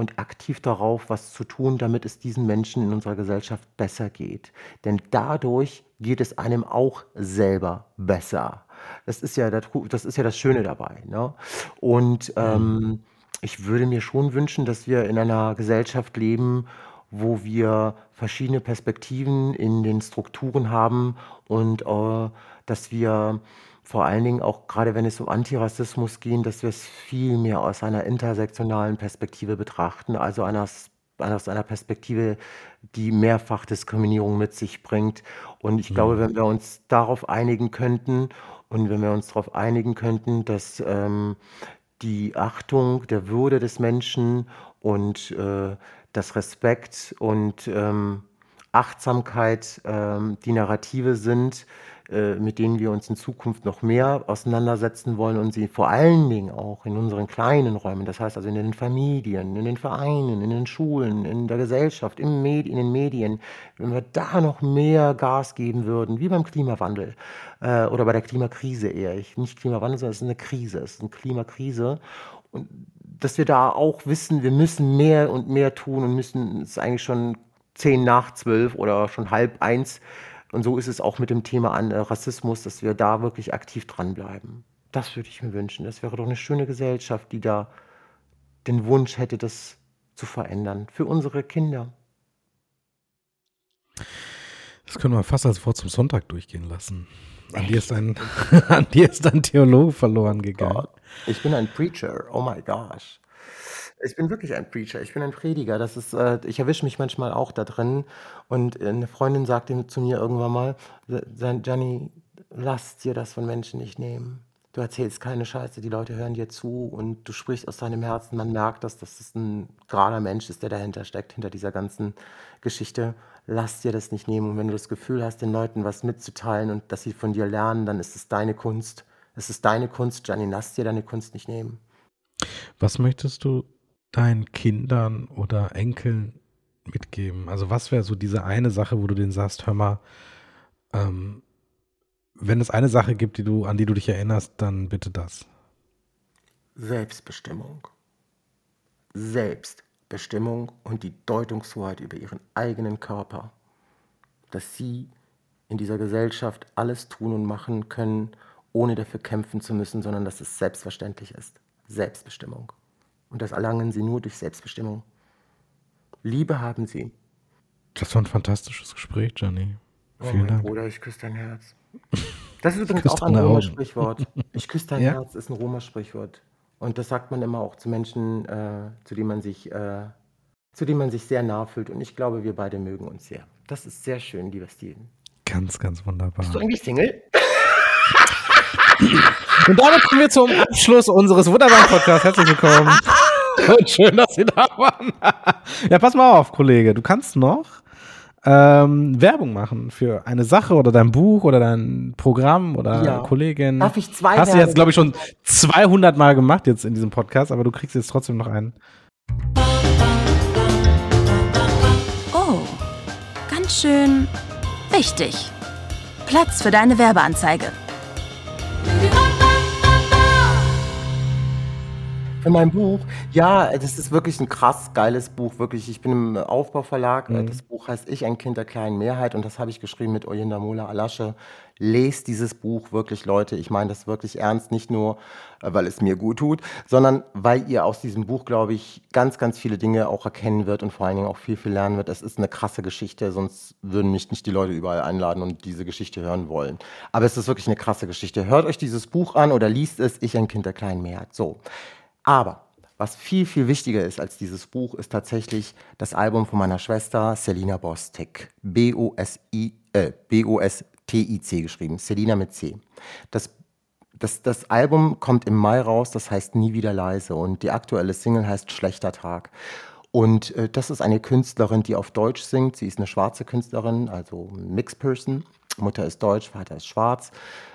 und aktiv darauf was zu tun, damit es diesen Menschen in unserer Gesellschaft besser geht. Denn dadurch geht es einem auch selber besser. Das ist ja das, das, ist ja das Schöne dabei. Ne? Und ähm, ich würde mir schon wünschen, dass wir in einer Gesellschaft leben, wo wir verschiedene Perspektiven in den Strukturen haben und äh, dass wir vor allen Dingen auch gerade wenn es um Antirassismus geht, dass wir es viel mehr aus einer intersektionalen Perspektive betrachten, also einer, aus einer Perspektive, die Mehrfachdiskriminierung mit sich bringt. Und ich mhm. glaube, wenn wir uns darauf einigen könnten und wenn wir uns darauf einigen könnten, dass ähm, die Achtung der Würde des Menschen und äh, dass Respekt und ähm, Achtsamkeit ähm, die Narrative sind, äh, mit denen wir uns in Zukunft noch mehr auseinandersetzen wollen und sie vor allen Dingen auch in unseren kleinen Räumen, das heißt also in den Familien, in den Vereinen, in den Schulen, in der Gesellschaft, im Med in den Medien, wenn wir da noch mehr Gas geben würden, wie beim Klimawandel äh, oder bei der Klimakrise eher. Ich, nicht Klimawandel, sondern es ist eine Krise, es ist eine Klimakrise. Und dass wir da auch wissen, wir müssen mehr und mehr tun und müssen, es eigentlich schon zehn nach zwölf oder schon halb eins. Und so ist es auch mit dem Thema an äh, Rassismus, dass wir da wirklich aktiv dranbleiben. Das würde ich mir wünschen. Das wäre doch eine schöne Gesellschaft, die da den Wunsch hätte, das zu verändern. Für unsere Kinder. Das können wir fast als Wort zum Sonntag durchgehen lassen. An dir, ist ein, [LAUGHS] an dir ist ein Theologe verloren gegangen. Gott. Ich bin ein Preacher. Oh my gosh. Ich bin wirklich ein Preacher. Ich bin ein Prediger. Das ist, äh, ich erwische mich manchmal auch da drin. Und eine Freundin sagte zu mir irgendwann mal, Gianni, lass dir das von Menschen nicht nehmen. Du erzählst keine Scheiße, die Leute hören dir zu und du sprichst aus deinem Herzen. Man merkt, dass das ein gerader Mensch ist, der dahinter steckt, hinter dieser ganzen Geschichte. Lass dir das nicht nehmen. Und wenn du das Gefühl hast, den Leuten was mitzuteilen und dass sie von dir lernen, dann ist es deine Kunst. Es ist deine Kunst, Gianni. Lass dir deine Kunst nicht nehmen. Was möchtest du deinen Kindern oder Enkeln mitgeben? Also was wäre so diese eine Sache, wo du denen sagst, hör mal, ähm, wenn es eine Sache gibt, die du, an die du dich erinnerst, dann bitte das. Selbstbestimmung. Selbstbestimmung und die Deutungshoheit über ihren eigenen Körper. Dass sie in dieser Gesellschaft alles tun und machen können, ohne dafür kämpfen zu müssen, sondern dass es selbstverständlich ist. Selbstbestimmung. Und das erlangen sie nur durch Selbstbestimmung. Liebe haben sie. Das war ein fantastisches Gespräch, Gianni. Oh, Vielen oh, Dank. Bruder, ich küsse dein Herz. Das ist [LAUGHS] übrigens auch ein Roma-Sprichwort. Ich küsse dein [LAUGHS] ja? Herz ist ein Roma-Sprichwort. Und das sagt man immer auch zu Menschen, äh, zu denen man sich, äh, zu denen man sich sehr nah fühlt. Und ich glaube, wir beide mögen uns sehr. Das ist sehr schön, lieber Steven. Ganz, ganz wunderbar. Bist du eigentlich Single? Und damit kommen wir zum Abschluss unseres wunderbaren Podcasts. Herzlich willkommen. Und [LAUGHS] schön, dass Sie da waren. ja, pass mal auf, Kollege. Du kannst noch ähm, Werbung machen für eine Sache oder dein Buch oder dein Programm oder ja. Kollegin. Darf ich zwei Hast du jetzt, glaube ich, schon 200 Mal gemacht jetzt in diesem Podcast, aber du kriegst jetzt trotzdem noch einen. Oh, ganz schön wichtig. Platz für deine Werbeanzeige. Für mein Buch? Ja, das ist wirklich ein krass geiles Buch, wirklich. Ich bin im Aufbauverlag. Mhm. Das Buch heißt Ich, ein Kind der kleinen Mehrheit und das habe ich geschrieben mit Oyinda Mola Alasche. Lest dieses Buch wirklich, Leute. Ich meine das wirklich ernst, nicht nur, weil es mir gut tut, sondern weil ihr aus diesem Buch, glaube ich, ganz, ganz viele Dinge auch erkennen wird und vor allen Dingen auch viel, viel lernen wird. Es ist eine krasse Geschichte, sonst würden mich nicht die Leute überall einladen und diese Geschichte hören wollen. Aber es ist wirklich eine krasse Geschichte. Hört euch dieses Buch an oder liest es, Ich, ein Kind der kleinen Mehrheit. So. Aber was viel, viel wichtiger ist als dieses Buch, ist tatsächlich das Album von meiner Schwester Selina äh, B-O-S-T-I-C geschrieben. Selina mit C. Das das, das Album kommt im Mai raus, das heißt Nie wieder leise und die aktuelle Single heißt Schlechter Tag. Und äh, das ist eine Künstlerin, die auf Deutsch singt. Sie ist eine schwarze Künstlerin, also Mixed Person. Mutter ist deutsch, Vater ist schwarz.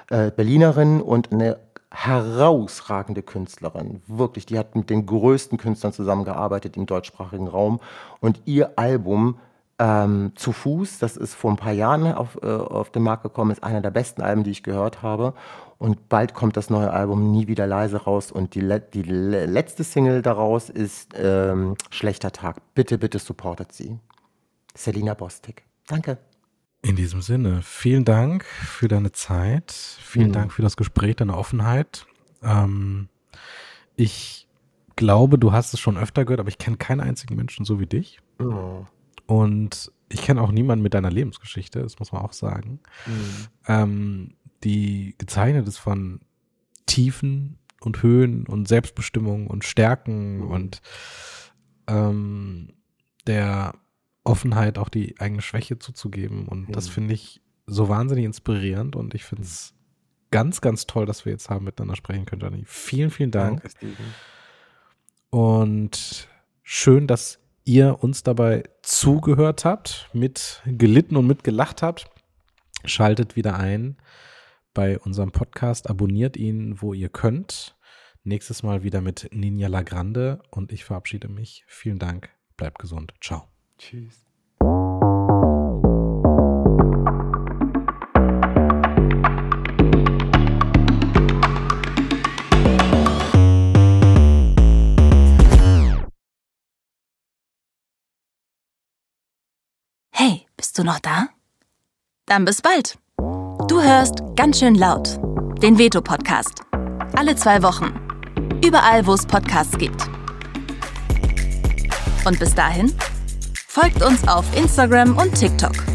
Äh, Berlinerin und eine herausragende Künstlerin. Wirklich, die hat mit den größten Künstlern zusammengearbeitet im deutschsprachigen Raum. Und ihr Album ähm, Zu Fuß, das ist vor ein paar Jahren auf, äh, auf den Markt gekommen, ist einer der besten Alben, die ich gehört habe. Und bald kommt das neue Album Nie wieder leise raus. Und die, le die le letzte Single daraus ist ähm, Schlechter Tag. Bitte, bitte supportet sie. Selina Bostik. Danke. In diesem Sinne, vielen Dank für deine Zeit. Vielen mhm. Dank für das Gespräch, deine Offenheit. Ähm, ich glaube, du hast es schon öfter gehört, aber ich kenne keinen einzigen Menschen so wie dich. Mhm. Und ich kenne auch niemanden mit deiner Lebensgeschichte, das muss man auch sagen. Mhm. Ähm, die gezeichnet ist von Tiefen und Höhen und Selbstbestimmung und Stärken mhm. und ähm, der Offenheit, auch die eigene Schwäche zuzugeben. Und mhm. das finde ich so wahnsinnig inspirierend und ich finde es ganz, ganz toll, dass wir jetzt haben miteinander sprechen können, Johnny. Vielen, vielen Dank. Danke, und schön, dass ihr uns dabei zugehört habt, mit gelitten und mitgelacht habt. Schaltet wieder ein bei unserem Podcast. Abonniert ihn, wo ihr könnt. Nächstes Mal wieder mit Ninja Lagrande und ich verabschiede mich. Vielen Dank. Bleibt gesund. Ciao. Tschüss. Hey, bist du noch da? Dann bis bald. Du hörst ganz schön laut den Veto-Podcast. Alle zwei Wochen. Überall, wo es Podcasts gibt. Und bis dahin, folgt uns auf Instagram und TikTok.